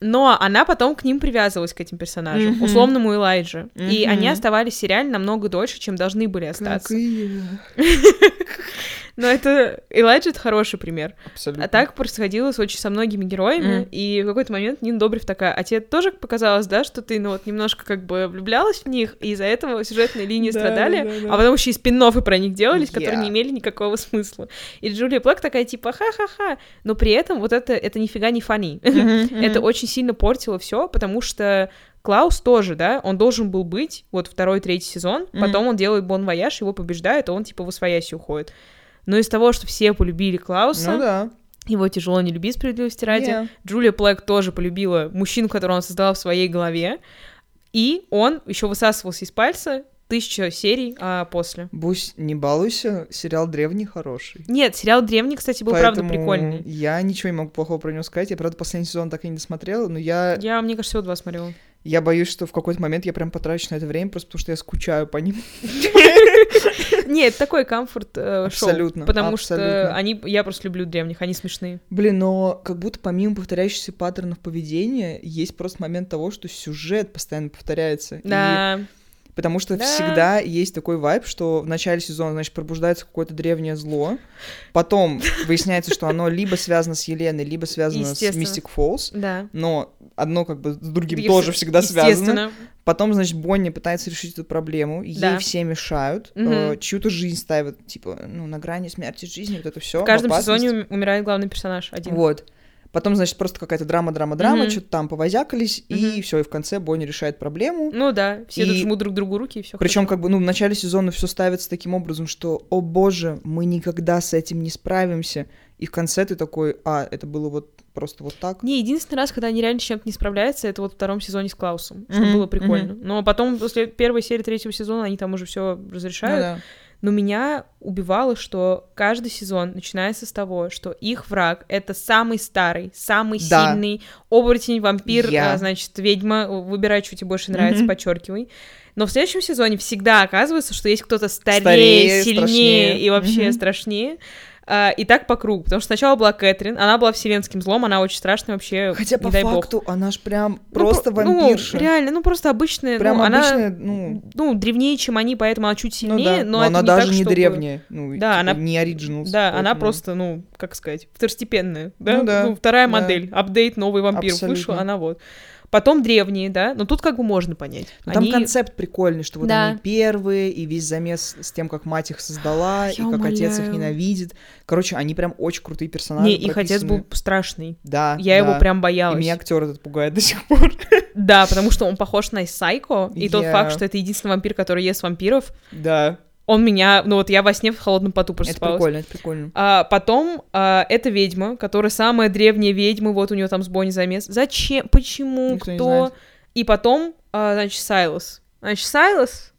но она потом к ним привязывалась, к этим персонажам, Мгм. условному Элайджа. И Мгм. они оставались в сериале намного дольше, чем должны были остаться. Как и я. Но это Элайджа это хороший пример. Абсолютно. А так происходило с очень со многими героями, Мгм. и в какой-то момент Нина Добрев такая, а тебе тоже показалось, да, что ты, ну вот, немножко как бы влюблялась в них, и из-за этого сюжетные линии Да, страдали, да, да, да. а потом еще и спин про них делались, которые Я. не имели никакого смысла. И Джули Плек такая, типа, ха-ха-ха, но при этом вот это, это нифига не funny. Это очень сильно портило все, потому что Клаус тоже, да, он должен был быть, вот второй, третий сезон, Мгм. потом он делает bon voyage, его побеждают, а он типа восвояси уходит. Но из того, что все полюбили Клауса, Ну да. его тяжело не любить справедливости ради, Не. Джулия Плэк тоже полюбила мужчину, которого он создала в своей голове, и он еще высасывался из пальца тысяча серий а, после. Бусь, не балуйся, сериал древний хороший. Нет, сериал «Древний», кстати, был правда Поэтому прикольный. Я ничего не могу плохого про него сказать. Я, правда, последний сезон так и не досмотрела, но я, Я, мне кажется, всего два смотрела. я боюсь, что в какой-то момент я прям потрачу на это время, просто потому что я скучаю по ним. Нет, такой комфорт э. Абсолютно, Потому что они, я просто люблю древних, они смешные. Блин, но как будто помимо повторяющихся паттернов поведения, есть просто момент того, что сюжет постоянно повторяется. И Да. Потому что Да. всегда есть такой вайб, что в начале сезона, значит, пробуждается какое-то древнее зло, потом выясняется, что оно либо связано с Еленой, либо связано с Естественно. Мистик Фолс, Да. но одно как бы с другим И тоже вс- всегда связано. Естественно. Потом, значит, Бонни пытается решить эту проблему, ей Да. все мешают, Мгм. э, чью-то жизнь ставят, типа, ну, на грани смерти жизни, вот это все. В каждом сезоне ум- умирает главный персонаж один. Вот. Потом, значит, просто какая-то драма, драма, драма, Мгм. что-то там повозякались, и Мгм. все, и в конце Бонни решает проблему. Ну да, все И- жмут друг другу руки, и все. Причем, как бы, ну, в начале сезона все ставится таким образом, что, о боже, мы никогда с этим не справимся. И в конце ты такой, а, это было вот просто вот так. Не, единственный раз, когда они реально с чем-то не справляются, это вот во втором сезоне с Клаусом, что Мгм, было прикольно. Но потом, после первой серии третьего сезона, они там уже все разрешают. Ну да. Но меня убивало, что каждый сезон начинается с того, что их враг — это самый старый, самый Да. сильный оборотень, вампир, Я. а, значит, ведьма. Выбирай, что тебе больше нравится, Мгм. подчеркивай. Но в следующем сезоне всегда оказывается, что есть кто-то старее, Старее, сильнее страшнее. и вообще Мгм. страшнее. А, и так по кругу. Потому что сначала была Кэтрин, она была вселенским злом, она очень страшная вообще, Хотя по дай бог. факту она ж прям Ну, просто про- ну, вампирша. реально, ну просто обычная, Прям ну, она, обычная, ну, ну, древнее, чем они, поэтому она чуть ну сильнее, да. но, Но она не даже так, не чтобы- древняя. Ну, Да, типа, она- не оригиналс. Да, она поэтому- просто, ну, как сказать, второстепенная, да? Ну да, вторая да. модель, апдейт, новый вампир вышел, Абсолютно. она вот. Потом древние, да, но тут как бы можно понять. Ну, Там Они- концепт прикольный, что вот Да. они первые, и весь замес с тем, как мать их создала, и Я как отец их ненавидит. Короче, они прям очень крутые персонажи. Не, их отец был страшный. Да. Я его да. прям И боялась. меня актер этот пугает до сих пор. Да, потому что он похож на Сайко, и тот Я- факт, что это единственный вампир, который ест вампиров, Да. Он меня, ну вот я во сне в холодном поту Это просыпалась. прикольно, это прикольно. А, потом а, эта ведьма, которая самая древняя ведьма, вот у нее там с Бонни замес. Зачем? Почему? Никто Кто? И потом, а, значит, Сайлос. Значит, Сайлос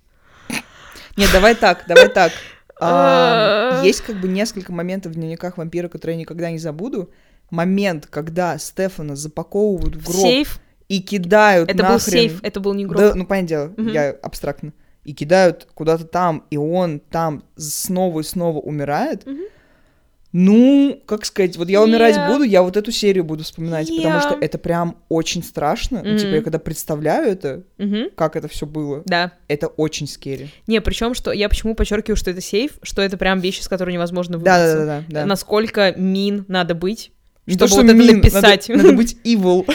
Нет, давай так, давай так. А, А. Есть как бы несколько моментов в дневниках вампира, которые я никогда не забуду. Момент, когда Стефана запаковывают в гроб сейф. и кидают Это был нахрен- сейф, это был не гроб. Да, ну, понятное дело, я абстрактно. И кидают куда-то там, и он там снова и снова умирает. Мгм. Ну, как сказать, вот я умирать Я- буду, я вот эту серию буду вспоминать, потому Я- что это прям очень страшно. Ну, типа, я когда представляю это, Мгм. как это все было, Да. это очень скери. Не, причем, что я почему подчеркиваю, что это сейф, что это прям вещи, с которой невозможно Да, выбраться. да, да, да. да. Насколько мин надо быть, Не чтобы то, вот что это мин, написать. Надо, надо быть evil.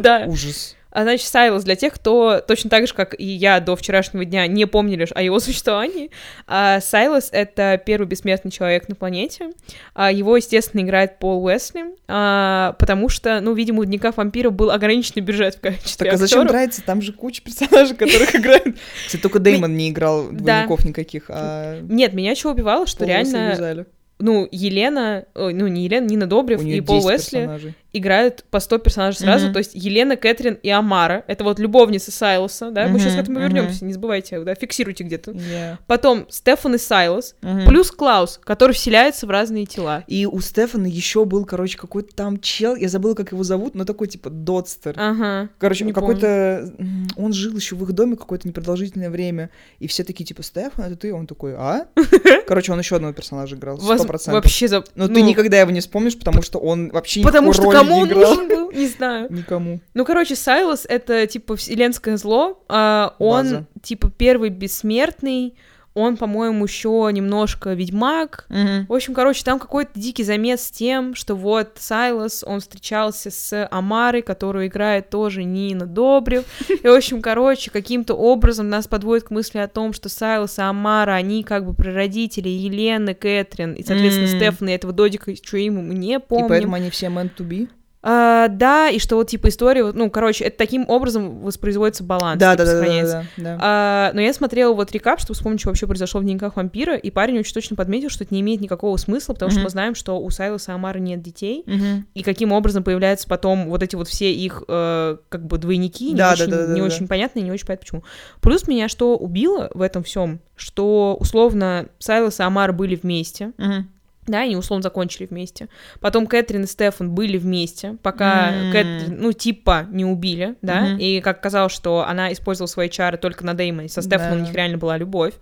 да. Ужас. А, значит, Сайлос, для тех, кто точно так же, как и я до вчерашнего дня, не помнили о его существовании, а, Сайлос — это первый бессмертный человек на планете. А, его, естественно, играет Пол Уэсли, а, потому что, ну, видимо, у Дневника вампиров был ограниченный бюджет в качестве Так а зачем нравится? Там же куча персонажей, которых играют. Кстати, только Деймон не играл двойников никаких, а Нет, меня чего убивало, что реально, ну, Елена, ну, не Елена, Нина Добрев и Пол 10 Уэсли персонажей. Играют по 100 персонажей сразу, Мгм. то есть Елена, Кэтрин и Амара, это вот любовницы Сайлоса, да, мы сейчас к этому мгм. вернемся, не забывайте, да, фиксируйте где-то. Yeah. Потом Стефан и Сайлос, Мгм. плюс Клаус, который вселяется в разные тела. И у Стефана еще был, короче, какой-то там чел, я забыла, как его зовут, но такой типа Дотстер. Ага. Короче, не какой-то... Он жил еще в их доме какое-то непродолжительное время. И все такие, типа, Стефан, это ты? Он такой, а? Короче, он еще одного персонажа играл, Воз- сто процентов. Вообще за... Но ну, ты никогда его не вспомнишь, потому что он вообще Потому никакой что кому он играл. нужен был, не знаю. Никому. Ну, короче, Сайлос — это, типа, вселенское зло. а, он, База. типа, первый бессмертный. Он, по-моему, еще немножко ведьмак. В общем, короче, там какой-то дикий замес с тем, что вот Сайлос, он встречался с Амарой, которую играет тоже Нина Добрев. И, в общем, короче, каким-то образом нас подводит к мысли о том, что Сайлос и Амара, они как бы прародители Елены, Кэтрин и, соответственно, М. Стефана, и этого Додика, что мы не И помним. поэтому они все meant to be. А, да, и что вот типа история, ну, короче, это таким образом воспроизводится баланс, Да, типа, да, да, да, да, да. А, но я смотрела вот рекап, чтобы вспомнить, что вообще произошло в дневниках вампира, и парень очень точно подметил, что это не имеет никакого смысла, потому что Мгм. мы знаем, что у Сайлоса и Амары нет детей, Мгм. и каким образом появляются потом вот эти вот все их э, как бы двойники, не, Да, да, очень, да, да, не да. очень понятно и не очень понятно почему. Плюс меня что убило в этом всем, что условно Сайлос и Амар были вместе, Мгм. Да, они условно закончили вместе. Потом Кэтрин и Стефан были вместе, пока М. Кэтрин, ну, типа, не убили, да, Мгм. и как оказалось, что она использовала свои чары только на Дэймоне, со Стефаном у Да. них реально была любовь.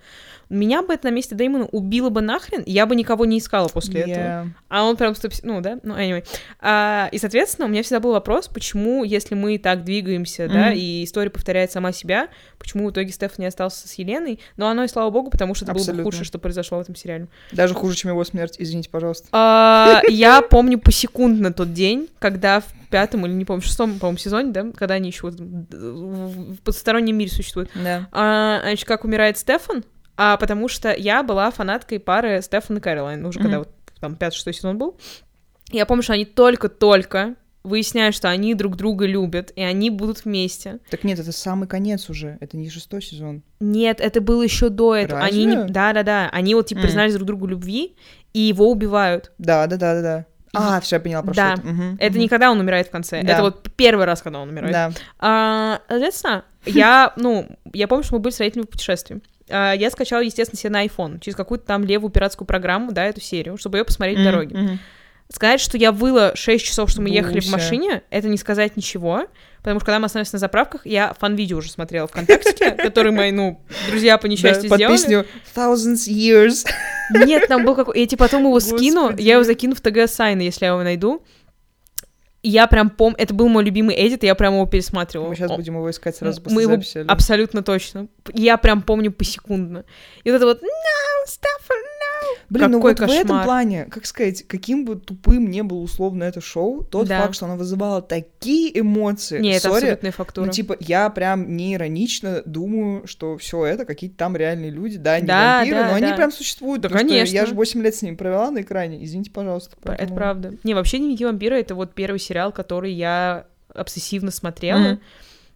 Меня бы это на месте Дэймона убило бы нахрен, я бы никого не искала после этого. Yeah. А он прям 150, ну да, ну anyway. А, и, соответственно, у меня всегда был вопрос, почему, если мы так двигаемся, да, Мгм. и история повторяет сама себя, почему в итоге Стефан не остался с Еленой, но оно и слава богу, потому что это было бы Абсолютно. худшее, что произошло в этом сериале. Даже хуже, чем его смерть, извините, пожалуйста. А, Я помню посекундно тот день, когда в пятом или не помню, шестом, по-моему, сезоне, да, когда они еще вот в потустороннем мире существуют. Да. А, значит, как умирает Стефан, а, потому что я была фанаткой пары Стефан и Кэролайн, уже когда Мгм. вот там пятый-шестой сезон был. Я помню, что они только-только выясняют, что они друг друга любят, и они будут вместе. Так нет, это самый конец уже. Это не шестой сезон. Нет, это было еще до этого. Они не... Разве? Да-да-да. Они вот типа М. признались друг другу любви, и его убивают. Да, да, да, да, да. А, все, я поняла, про Да. что это. Мгм, Это мгм. не когда он умирает в конце. Да. Это вот первый раз, когда он умирает. Да. А, соответственно, я, ну, я помню, что мы были с родителями в путешествии. А, я скачала, естественно, себе на iPhone через какую-то там левую пиратскую программу, да, эту серию, чтобы ее посмотреть в Мгм, дороге. Сказать, что я выла 6 часов, что мы ехали в Буся. машине, это не сказать ничего, потому что когда мы остановились на заправках, я фан-видео уже смотрела ВКонтакте, который мои, ну, друзья по несчастью под сделали. песню Thousands Years. Нет, там был какой... Я тебе потом его скину, я его закину в ТГ Сайна, если я его найду. Я прям помню, это был мой любимый эдит, я прям его пересматривала. Мы сейчас О, будем его искать сразу после Мы его записи. Алён. абсолютно точно. Я прям помню посекундно. И вот это вот «No, no!» Блин, ну Какой вот в этом кошмар. плане, как сказать, каким бы тупым не было условно это шоу, тот Да. факт, что оно вызывало такие эмоции. Не, это абсолютная фактура. Ну, типа, я прям не иронично думаю, что все это какие-то там реальные люди, да, не Да, вампиры, да, но они да. прям существуют. Да, конечно. Я же 8 лет с ними провела на экране, извините, пожалуйста. Это поэтому- правда. Не, вообще «Дневники вампира» — это вот первый сериал, который я обсессивно смотрела. Мгм.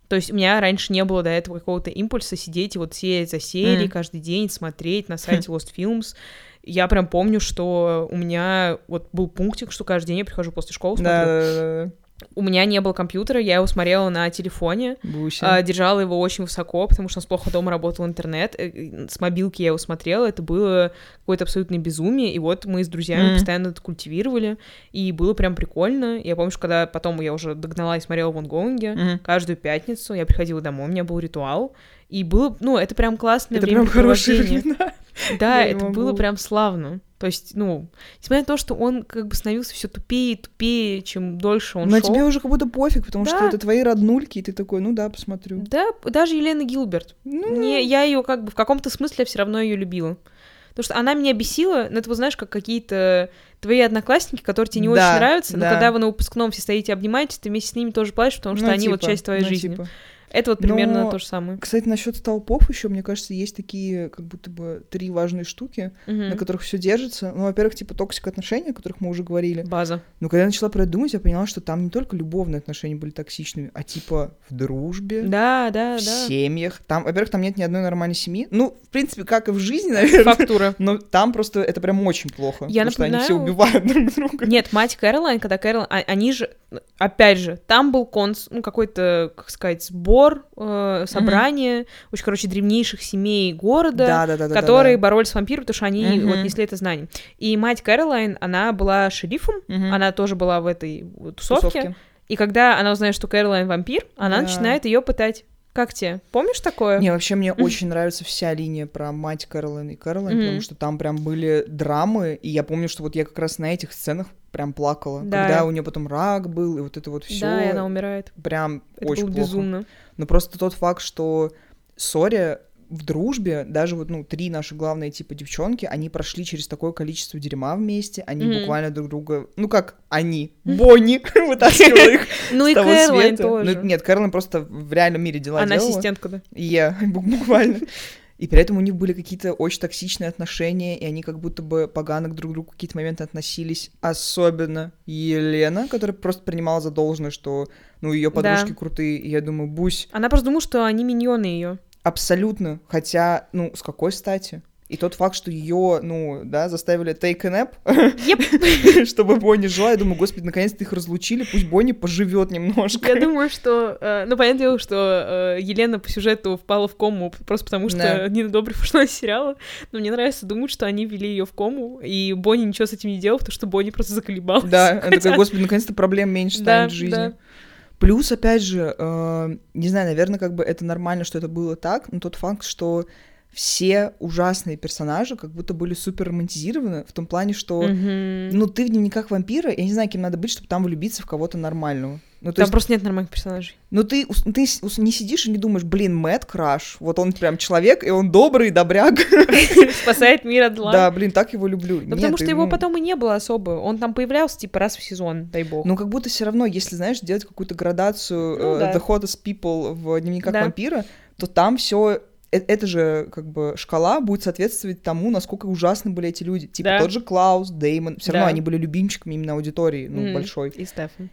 То есть у меня раньше не было до этого какого-то импульса сидеть и вот серия за серией Мгм. каждый день смотреть на сайте Lost Films. Я прям помню, что у меня вот был пунктик, что каждый день я прихожу после школы, смотрю. Да, да, да, У меня не было компьютера, я его смотрела на телефоне. Буся. А, держала его очень высоко, потому что у нас плохо дома работал интернет. Э, э, С мобилки я его смотрела, это было какое-то абсолютное безумие. И вот мы с друзьями Мгм. постоянно это культивировали, и было прям прикольно. Я помню, что когда потом я уже догнала и смотрела в онгоинге, Мгм. каждую пятницу я приходила домой, у меня был ритуал. И было, ну, это прям классное Это прям хорошие времена. Да, это было прям славно. То есть, ну, несмотря на то, что он как бы становился все тупее и тупее, чем дольше он Но шел. тебе уже как будто пофиг, потому что Да. это твои роднульки, и ты такой, ну да, посмотрю. Да, даже Елена Гилберт. Ну, Не, я ее как бы в каком-то смысле все равно ее любила. Потому что она меня бесила, ну, это, вот, знаешь, как какие-то твои одноклассники, которые тебе не Да, очень нравятся, но да. когда вы на выпускном все стоите, обнимаетесь, ты вместе с ними тоже плачешь, потому что Ну, они вот типа, часть твоей ну, жизни. типа. Это вот примерно Но- то же самое. Кстати, насчет столпов еще, мне кажется, есть такие, как будто бы, три важные штуки, Мгм. на которых все держится. Ну, во-первых, типа toxic отношения, о которых мы уже говорили. База. Но когда я начала про это думать, я поняла, что там не только любовные отношения были токсичными, а типа в дружбе, Да, да, в да. семьях. Там, во-первых, там нет ни одной нормальной семьи. Ну, в принципе, как и в жизни, наверное. Фактура. Но там просто это прям очень плохо. Я потому что они все напоминаю- убивают друг друга. Нет, мать Кэролайн, когда Кэролайн, они же, опять же, там был конс, ну, какой-то, как сказать, сбор, э, собрание, очень, короче, древнейших семей города, Да, да, да, да, которые да. боролись с вампиром, потому что они Мгм. вот несли это знание. И мать Кэролайн, она была шерифом, Мгм. она тоже была в этой тусовке, Тусовки. и когда она узнает, что Кэролайн вампир, она Да. начинает ее пытать. Как тебе? Помнишь такое? Не, вообще мне очень нравится вся линия про мать Кэролайн и Кэролайн, Мгм. потому что там прям были драмы, и я помню, что вот я как раз на этих сценах прям плакала. Да. Когда у нее потом рак был, и вот это вот все. Да, и она умирает. Прям Это очень было плохо. безумно. Но просто тот факт, что sorry в дружбе, даже вот, ну, три наши главные, типа, девчонки, они прошли через такое количество дерьма вместе, они Мгм. буквально друг друга, ну, как они, Бонни, вытаскивала их Ну и Кэролайн света. тоже. Ну, нет, Кэролайн просто в реальном мире дела Она делала. ассистентка, да. Я, буквально. И при этом у них были какие-то очень токсичные отношения, и они как будто бы погано к друг другу в какие-то моменты относились. Особенно Елена, которая просто принимала за должное, что, ну, ее подружки Да. крутые. И я думаю, Бусь, Она просто думала, что они миньоны ее. абсолютно. Хотя, ну, с какой стати? И тот факт, что ее, ну, да, заставили take a nap, чтобы Бонни жила, я думаю, господи, наконец-то их разлучили, пусть Бонни поживет немножко. Я думаю, что... э, ну, понятное дело, что э, Елена по сюжету впала в кому просто потому, что Да. Нина Добрев ушла из сериала. Но мне нравится думать, что они ввели ее в кому, и Бонни ничего с этим не делал, потому что Бонни просто заколебалась. Да, она Хотя- такая, господи, наконец-то проблем меньше Да, станет в жизни. да. Плюс, опять же, э, не знаю, наверное, как бы это нормально, что это было так, но тот факт, что все ужасные персонажи как будто были супер романтизированы в том плане, что, Мгм. ну, ты в дневниках вампира, я не знаю, кем надо быть, чтобы там влюбиться в кого-то нормального. Ну, то Там есть, просто нет нормальных персонажей. ну, ты, ты не сидишь и не думаешь, блин, Мэтт Краш, вот он прям человек, и он добрый, добряк. Спасает мир от зла. Да, блин, так его люблю. Ну, потому что его потом и не было особо. Он там появлялся, типа, раз в сезон, дай бог. Ну, как будто все равно, если, знаешь, делать какую-то градацию Ну э. The Hottest People в дневниках вампира, то там все эта же как бы шкала будет соответствовать тому, насколько ужасны были эти люди. Типа Да. тот же Клаус, Деймон, все равно Да. они были любимчиками именно аудитории, ну, Мгм. большой. И Стефан.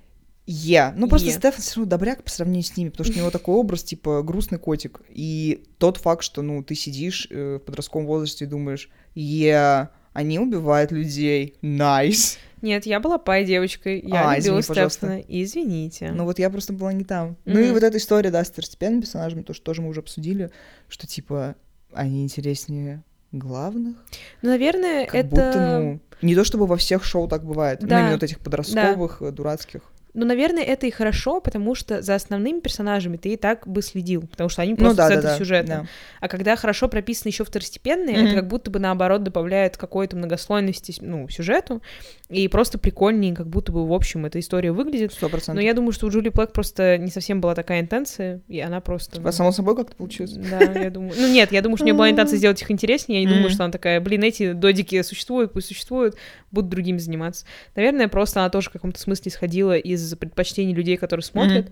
Е. Ну, просто Е. Стефан все равно добряк по сравнению с ними, потому что у него такой образ, типа, грустный котик. И тот факт, что, ну, ты сидишь э, в подростковом возрасте и думаешь, е, они убивают людей, найс. Нет, я была пай девочкой. Я А, любила извини. Стефана. Извините. Ну вот я просто была не там. Ну и вот эта история, да, с второстепенными персонажами, то, что тоже мы уже обсудили, что типа они интереснее главных. Ну, наверное, Как это... будто, ну, не то чтобы во всех шоу так бывает. Ну, Да. именно вот этих подростковых, э, дурацких. Ну, наверное, это и хорошо, потому что за основными персонажами ты и так бы следил, потому что они Ну просто да, да, центр да, сюжета. да. А когда хорошо прописаны еще второстепенные, Мгм. это как будто бы наоборот добавляет какой-то многослойности ну, сюжету, и просто прикольнее, как будто бы в общем эта история выглядит. Сто Но процентов. я думаю, что у Джули Плэк просто не совсем была такая интенция, и она просто... А само собой как-то получилось. Да, я думаю. Ну нет, я думаю, что у нее была интенция сделать их интереснее. Я не думаю, что она такая, блин, эти додики существуют, пусть существуют, будут другими заниматься. Наверное, просто она тоже в каком-то смысле исходила из предпочтений людей, которые смотрят.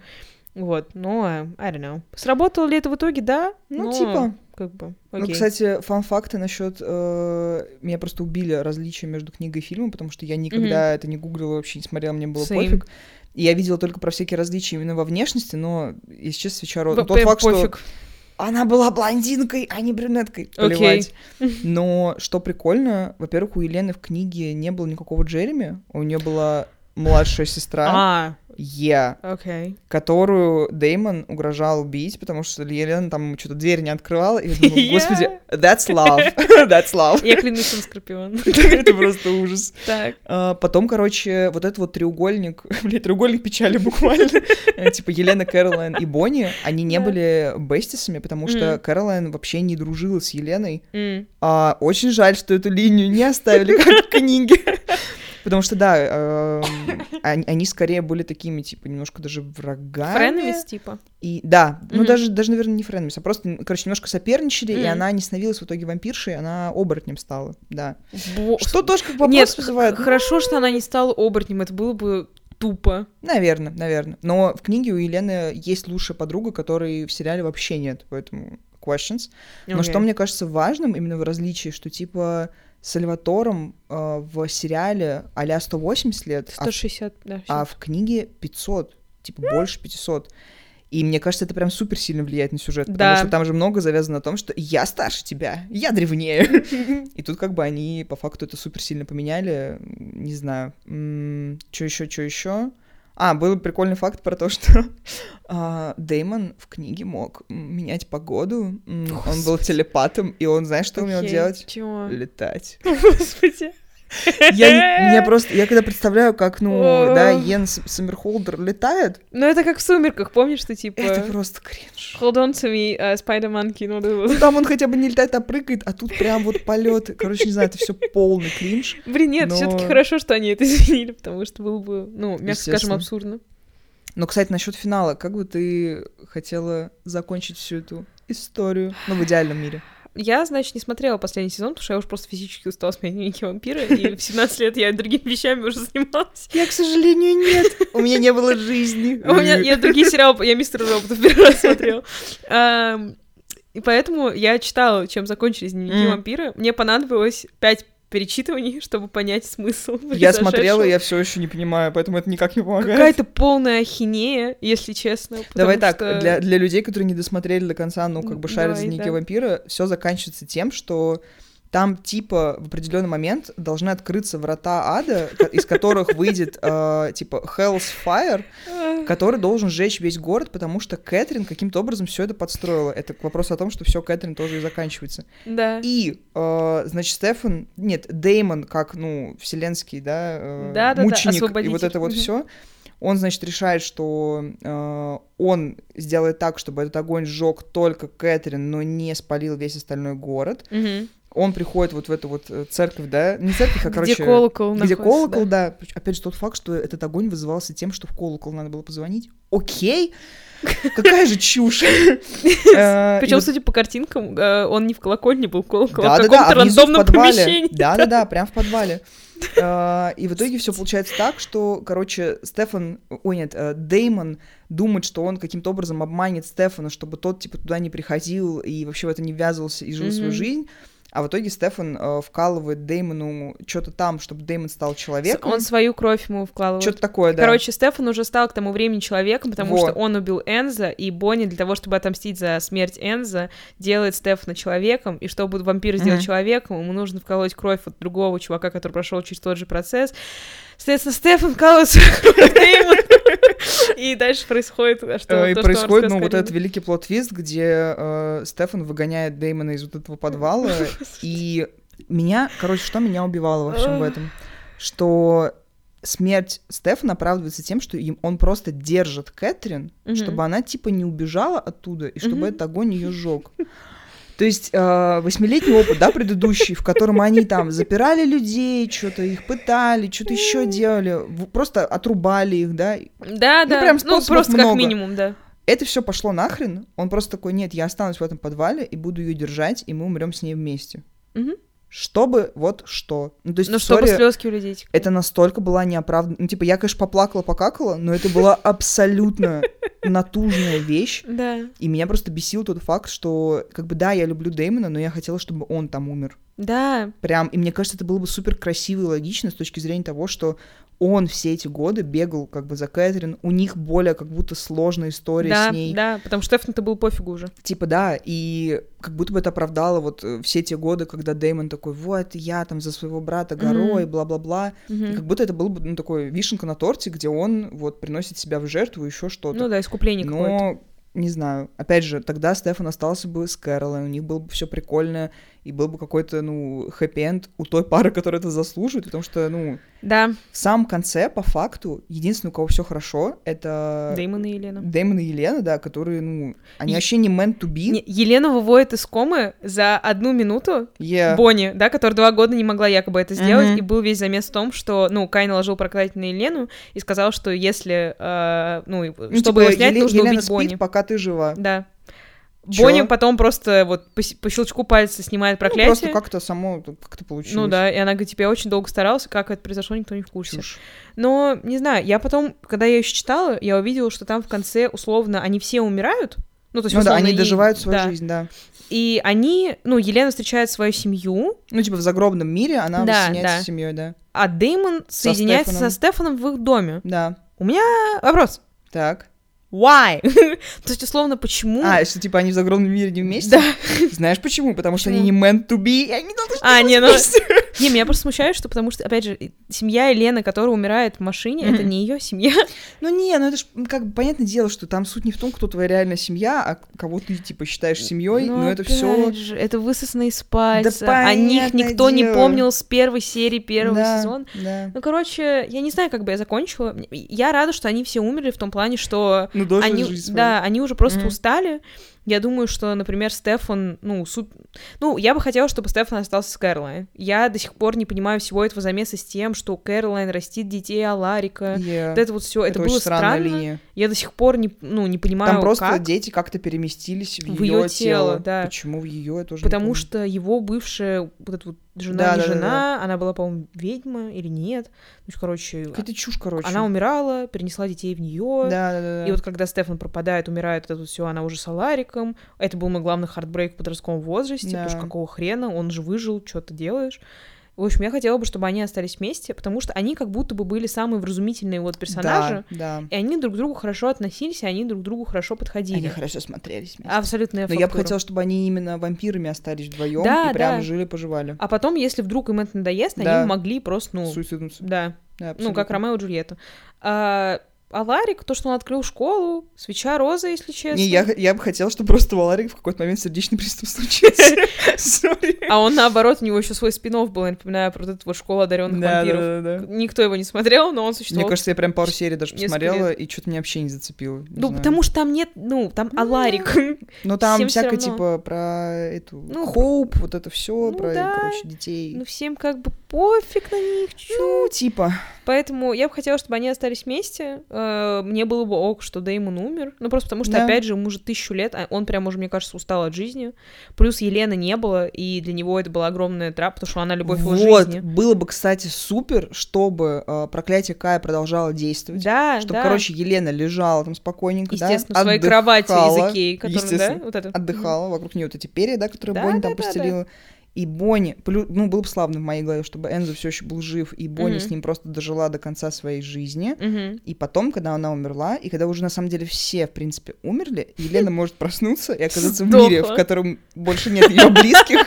Вот, но э, I don't know. Сработало ли это в итоге? Да. Ну, но типа. Как бы, Ну, окей. кстати, фан-факты насчет... меня просто убили различия между книгой и фильмом, потому что я никогда это не гуглила, вообще не смотрела, мне было Same. пофиг. И я видела только про всякие различия именно во внешности, но, если честно, свеча рот. В- Ну, Тот факт, что она была блондинкой, а не брюнеткой. Плевать. Но что прикольно, во-первых, у Елены в книге не было никакого Джереми, у нее была младшая сестра, А, Я, окей. которую Деймон угрожал убить, потому что Елена там что-то дверь не открывала, и я думаю, Я- господи, that's love, that's love. Я клянусь, он скорпион. Это просто ужас. Так. А, Потом, короче, вот этот вот треугольник, блядь, треугольник печали буквально, Э, типа Елена, Кэролайн и Бонни, они не были бестисами, потому что. Кэролайн вообще не дружила с Еленой. А, очень жаль, что эту линию не оставили как в книге. Потому что, да, эм, они, они скорее были такими, типа, немножко даже врагами. Френемис, типа. И да, ну даже, даже, наверное, не френдмис, а просто, короче, немножко соперничали, и она не становилась в итоге вампиршей, она оборотнем стала, да. Бо- Что тоже как вопрос Нет, вызывает. х- хорошо, что она не стала оборотнем, это было бы тупо. Наверное, наверное. Но в книге у Елены есть лучшая подруга, которой в сериале вообще нет, поэтому questions. Но Окей. что мне кажется важным именно в различии, что типа Сальватором э, в сериале а 180 лет, а в 160, да. а всё. в книге 500, типа больше 500. И мне кажется, это прям супер сильно влияет на сюжет, потому Да. что там же много завязано на том, что я старше тебя, я древнее. И тут как бы они по факту это супер сильно поменяли. Не знаю, что еще, что еще. А, был прикольный факт про то, что а, Деймон в книге мог менять погоду. М, Он был телепатом, и он, знаешь, что умел делать? Чего? Летать. Господи. Я, меня просто, я когда представляю, как, ну, да, Йен С- Саммерхолдер летает, Ну, это как в «Сумерках», помнишь, что типа... это просто кринж. Hold on to me, uh, Spider Monkey, ну, Там он хотя бы не летает, а прыгает, а тут прям вот полет. Короче, не знаю, это все полный кринж. Блин, нет, Но- все таки хорошо, что они это изменили, потому что было бы, ну, мягко скажем, абсурдно. Но, кстати, насчет финала, как бы ты хотела закончить всю эту историю, ну, в идеальном мире? Я, значит, не смотрела последний сезон, потому что я уже просто физически устала смотреть дневники вампира, и в 17 лет я другими вещами уже занималась. Я, к сожалению, нет. У меня не было жизни. У меня я другие сериалы, я мистер Робота первый раз смотрела. И поэтому я читала, чем закончились дневники вампира. Мне понадобилось пять перечитываний, чтобы понять смысл. Я смотрела, я все еще не понимаю, поэтому это никак не помогает. Какая-то полная ахинея, если честно. Давай так, что- для, для людей, которые не досмотрели до конца, ну, как бы шарят за дневники да. вампира, все заканчивается тем, что там, типа, в определенный момент должны открыться врата ада, из которых выйдет, э, типа, Hell's Fire, который должен сжечь весь город, потому что Кэтрин каким-то образом все это подстроила. Это к вопросу о том, что все Кэтрин тоже и заканчивается. Да. И, э, значит, Стефан, нет, Деймон, как, ну, вселенский, да, э, Да-да-да, мученик, и вот это вот все. Он, значит, решает, что э, он сделает так, чтобы этот огонь сжег только Кэтрин, но не спалил весь остальной город. Мгм. Он приходит вот в эту вот э, церковь, да, не церковь, а, короче... Где колокол Где колокол, да. да. Опять же, тот факт, что этот огонь вызывался тем, что в колокол надо было позвонить. Окей, какая же чушь. Э, Причем, судя по картинкам, э, он не в колокольне был колокол, а в каком-то а рандомном помещении. Да, да, да, прям в подвале. И в итоге все получается так, что, короче, Стефан, ой, нет, Деймон думает, что он каким-то образом обманет Стефана, чтобы тот, типа, туда не приходил и вообще в это не ввязывался и жил свою жизнь. А в итоге Стефан э, вкалывает Деймону что-то там, чтобы Деймон стал человеком. Он свою кровь ему вкладывает. Что-то такое, да. Короче, Стефан уже стал к тому времени человеком, потому Во. что он убил Энза, и Бонни для того, чтобы отомстить за смерть Энза, делает Стефана человеком, и чтобы вампира сделать Мгм. человеком, ему нужно вколоть кровь от другого чувака, который прошел через тот же процесс. Соответственно, Стефан вкалывает свою кровь Дэймону. И дальше происходит, а что Э, И то, что происходит, рассказала ну, вот этот великий плод-твист, где э, Стефан выгоняет Деймона из вот этого подвала, и меня, короче, что меня убивало во всем в этом? Что смерть Стефана оправдывается тем, что им, он просто держит Кэтрин, чтобы она, типа, не убежала оттуда, и чтобы этот огонь ее сжег. То есть э, восьмилетний опыт, да, предыдущий, в котором они там запирали людей, что-то их пытали, что-то еще делали, просто отрубали их, да, Да, Ну, да, прям ну, просто как много. минимум, да. это все пошло нахрен. Он просто такой, нет, я останусь в этом подвале и буду ее держать, и мы умрем с ней вместе. Мгм. Чтобы вот что. Ну, то есть Ну, чтобы слезки у людей это настолько была неоправданная. Ну, типа, я, конечно, поплакала, покакала, но это была абсолютно натужная вещь. Да. И меня просто бесил тот факт, что, как бы, да, я люблю Дэймона, но я хотела, чтобы он там умер. Да, Прям, и мне кажется, это было бы супер красиво и логично с точки зрения того, что он все эти годы бегал как бы за Кэтрин, у них более как будто сложная история да, с ней. да, потому что Стефану-то был пофигу уже. Типа, да, и как будто бы это оправдало вот э, все те годы, когда Дэймон такой, вот, я там за своего брата горой, бла-бла-бла. И как будто это был бы, ну, такой вишенка на торте, где он вот приносит себя в жертву, еще что-то. Ну да, искупление какое-то. Но, не знаю, опять же, тогда Стефан остался бы с Кэролой, у них было бы все прикольно, и был бы какой-то, ну, хэппи-энд у той пары, которая это заслуживает, потому что, ну, Да, в самом конце, по факту, единственный, у кого все хорошо, это Дэймон и Елена. Дэймон и Елена, да, которые, ну, они И- вообще не meant to be. Не, Елена выводит из комы за одну минуту Yeah. Бонни, да, которая два года не могла якобы это сделать, Мгм. и был весь замес в том, что, ну, Кай наложил проклятие на Елену и сказал, что если, э, ну, Ну, чтобы типа, его снять, Еле- нужно Елена убить спит, Бонни. пока ты жива. Да. Чё? Бонни потом просто вот по, по щелчку пальца снимает Ну, проклятие. просто как-то само, как-то получилось. Ну да, и она говорит, типа, я очень долго старалась, как это произошло, никто не в курсе. Чушь. Но, не знаю, я потом, когда я еще читала, я увидела, что там в конце, условно, они все умирают. Ну, то есть, Ну да, условно, они и- доживают свою да. жизнь, да. И они, ну, Елена встречает свою семью, Ну, типа, в загробном мире она Да, воссоединяется да. с семьей, да. а Дэймон соединяется со Стефаном. Стефаном в их доме. Да. У меня вопрос. Так. Why? То есть, условно, почему? А, что, типа, они в загробном мире не вместе? Да. Знаешь почему? Потому что они не meant to be, и они должны А, не, ну... Не, меня просто смущает, что потому что, опять же, семья Елены, которая умирает в машине, это не ее семья. Ну не, ну это ж м, как бы понятное дело, что там суть не в том, кто твоя реальная семья, а кого ты типа считаешь семьей, но, это опять все. же, это высосано из пальца. Да О них никто не дело. помнил с первой серии первого да, сезона. Да. Ну, короче, я не знаю, как бы я закончила. Я рада, что они все умерли в том плане, что Ну они, да, они уже просто Мгм. устали. Я думаю, что, например, Стефан, ну, суп... ну, я бы хотела, чтобы Стефан остался с Кэролайн. Я до сих пор не понимаю всего этого замеса с тем, что Кэролайн растит детей Аларика. Yeah. Вот это вот все, это, очень было странно. линия. Я до сих пор не, ну, не понимаю, Там просто как. дети как-то переместились в, В ее её тело, да. Почему в ее, тоже не Потому что его бывшая, вот эта вот жена, Да, не да, да, жена, она была, по-моему, ведьма или нет. Ну, короче, Какая-то чушь, короче. она умирала, перенесла детей в нее. Да, да, да. И вот когда Стефан пропадает, умирает, это все, она уже с Алариком. Это был мой главный heartbreak в подростковом возрасте, Да. потому что какого хрена, он же выжил, что ты делаешь. В общем, я хотела бы, чтобы они остались вместе, потому что они как будто бы были самые вразумительные вот персонажи, Да, да. и они друг к другу хорошо относились, и они друг к другу хорошо подходили. Они хорошо смотрелись вместе. Абсолютная Но я бы фактура. хотела, чтобы они именно вампирами остались вдвоем Да, и прям да. жили-поживали. А потом, если вдруг им это надоест, Да. они могли просто, ну, Суициднуться. да, Да, ну, как абсолютно. Ромео и Джульетта. А, а Ларик, то, что он открыл школу, свеча роза, если честно. Не, я, я бы хотела, чтобы просто у Аларика в какой-то момент сердечный приступ случился. А он, наоборот, у него еще свой спин был, я напоминаю, про эту вот школу одаренных Да, вампиров. Никто его не смотрел, но он Мне существовал. кажется, я прям пару серий даже посмотрела, и что-то меня вообще не зацепило. ну, потому что там нет, ну, там Аларик. Ну, там всем всё всякое, типа, про эту Ну, хоуп, вот это все, ну про, короче, детей. Ну, всем как бы пофиг на них чуть Ну, типа, Поэтому я бы хотела, чтобы они остались вместе. Э, Мне было бы ок, что Дэймон умер. Ну, просто потому что, Да. опять же, ему уже тысячу лет, а он прям уже, мне кажется, устал от жизни. Плюс Елены не было, и для него это была огромная трап, потому что она любовь его вот, жизни. было бы, кстати, супер, чтобы э, проклятие Кая продолжало действовать. Да, Чтобы, да. короче, Елена лежала там спокойненько, да, Естественно, в своей отдыхала, кровати из Икеи, которую, да, вот это. отдыхала, вокруг нее вот эти перья, да, которые Да, Бонни да, там да, да. И Бонни, ну, было бы славно в моей голове, чтобы Энзо все еще был жив, и Бонни Мгм. с ним просто дожила до конца своей жизни. Мгм. И потом, когда она умерла, и когда уже на самом деле все, в принципе, умерли, Елена может проснуться и оказаться в мире, в котором больше нет ее близких,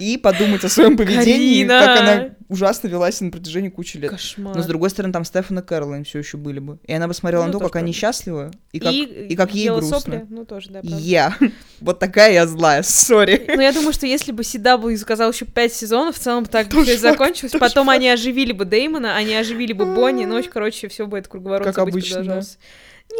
и подумать о своем поведении, как она ужасно вела себя на протяжении кучи лет. Кошмар. Но с другой стороны, там Стефан и Кэролайн все еще были бы. И она бы смотрела Ну, на то, как они правда. счастливы, и как, и, как ей грустно. сопли, ну тоже, да, правда. Я. Вот такая я злая, сори. Ну, я думаю, что если бы CW заказал еще пять сезонов, в целом так бы и факт, закончилось. тоже Потом они оживили бы Дэймона, они оживили бы Бонни, ну, короче, все бы это круговорот Как обычно, продолжался.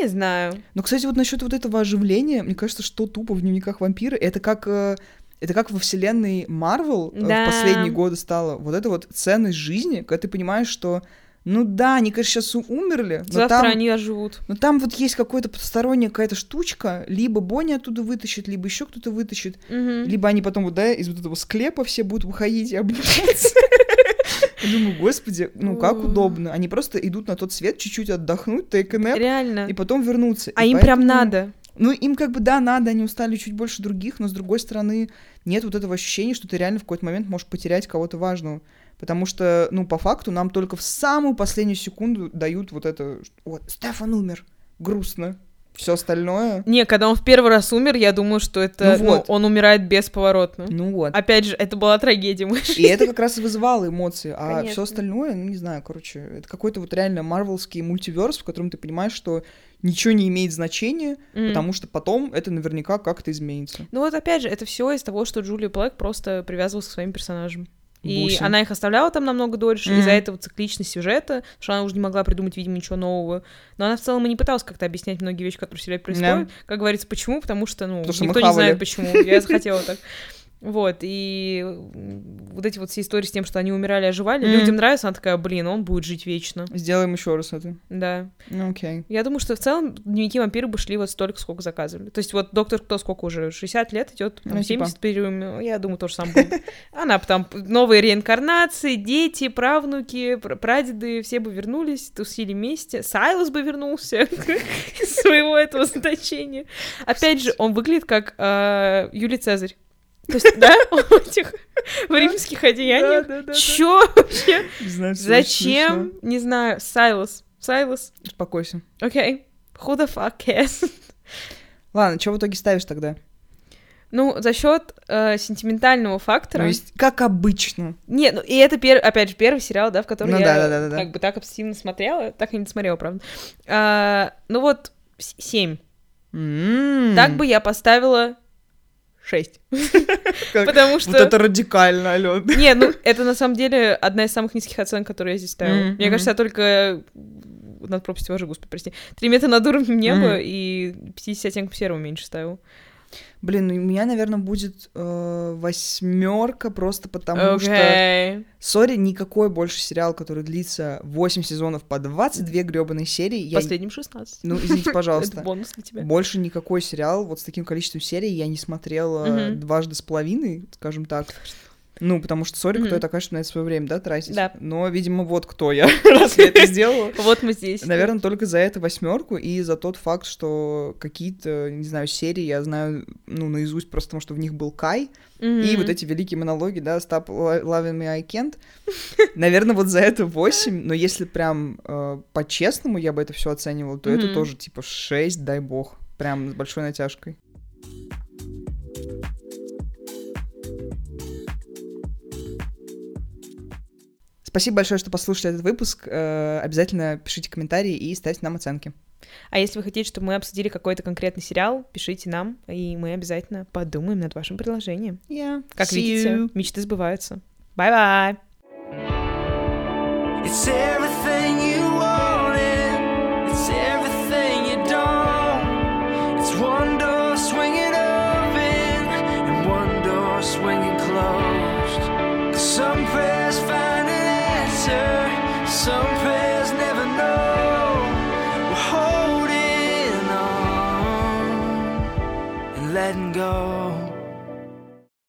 Не знаю. Но, кстати, вот насчет вот этого оживления, мне кажется, что тупо в дневниках вампира, это как э, это как во вселенной Марвел э, Да. в последние годы стало. Вот это вот ценность жизни, когда ты понимаешь, что ну да, они, конечно, сейчас умерли, но Завтра там, они оживут. но там вот есть какая-то потусторонняя какая-то штучка, либо Бонни оттуда вытащит, либо еще кто-то вытащит, Мгм. либо они потом вот, да, из вот этого склепа все будут выходить и обниматься. Я думаю, господи, ну как удобно. Они просто идут на тот свет чуть-чуть отдохнуть, nap, Реально. и потом вернуться. А им прям надо. Ну, им как бы, да, надо, они устали чуть больше других, но с другой стороны, нет вот этого ощущения, что ты реально в какой-то момент можешь потерять кого-то важного. Потому что, ну, по факту, нам только в самую последнюю секунду дают вот это, вот, Стефан умер, грустно. все остальное... Не, когда он в первый раз умер, я думаю, что это... Ну Ну, вот. он умирает бесповоротно. Ну вот. Опять же, это была трагедия мыши. И это как раз и вызывало эмоции. А все остальное, ну не знаю, короче, это какой-то вот реально марвелский мультиверс, в котором ты понимаешь, что ничего не имеет значения, М. потому что потом это наверняка как-то изменится. Ну вот опять же, это все из того, что Джулия Блэк просто привязывалась к своим персонажам. И Бусин. она их оставляла там намного дольше, Мгм. из-за этого цикличность сюжета, что она уже не могла придумать, видимо, ничего нового. Но она в целом и не пыталась как-то объяснять многие вещи, которые в сериале происходят. Как говорится, почему? Потому что, ну, Потому что никто не знает, почему. Я захотела так. Вот, и вот эти вот все истории с тем, что они умирали, оживали, Мгм. людям нравится, она такая, блин, он будет жить вечно. Сделаем еще раз это. Да. Ну, окей. Я думаю, что в целом дневники вампира бы шли вот столько, сколько заказывали. То есть вот доктор кто сколько уже? 60 лет идет, Ну, типа. 70 периодами. Я думаю, тоже сам будет. Она бы там новые реинкарнации, дети, правнуки, пр- прадеды, все бы вернулись, тусили вместе. Сайлос бы вернулся из своего этого значения. Опять же, он выглядит как э, Юлий Цезарь. То есть, да, в этих в римских одеяниях. Да, да, да, да. Чё вообще? Зачем? Не знаю. Сайлос. Сайлос. Успокойся. Окей. Who the fuck cares? Ладно, что в итоге ставишь тогда? Ну, за счет э, сентиментального фактора. Ну, есть, как обычно. Не, ну и это пер... опять же первый сериал, да, в который Ну я да, да, да, да, как бы так обсессивно смотрела, так и не досмотрела, правда. А, ну вот семь. М. Так бы я поставила шесть, потому что Вот это радикально, Алён. не, ну это на самом деле одна из самых низких оценок, которые я здесь ставила. Мне кажется, я только над пропастью вожу, господи, прости. Три метра над уровнем неба и 50 оттенков серого меньше ставила. Блин, у меня, наверное, будет восьмерка просто потому что... Окей. Сори, никакой больше сериал, который длится 8 сезонов по 22 гребаные серии. Последним 16. Ну, извините, Это пожалуйста. бонус для тебя. Больше никакой сериал вот с таким количеством серий я не смотрела дважды с половиной, скажем так. Ну, потому что, сори, кто Мгм. я такая, чтобы на это свое время, да, тратить. Да. Но, видимо, вот кто я, раз я это сделала. Вот мы здесь. Наверное, только за это восьмерку и за тот факт, что какие-то, не знаю, серии я знаю, ну, наизусть, просто потому что в них был Кай, и вот эти великие монологи, да, Stop lo- loving me, I can't. Наверное, вот за это 8, но если прям э, по-честному я бы это все оценивал, то это тоже типа 6, дай бог. Прям с большой натяжкой. Спасибо большое, что послушали этот выпуск. Э, Обязательно пишите комментарии и ставьте нам оценки. А если вы хотите, чтобы мы обсудили какой-то конкретный сериал, пишите нам, и мы обязательно подумаем над вашим предложением. Как See видите, you. мечты сбываются. Bye-bye! It's everything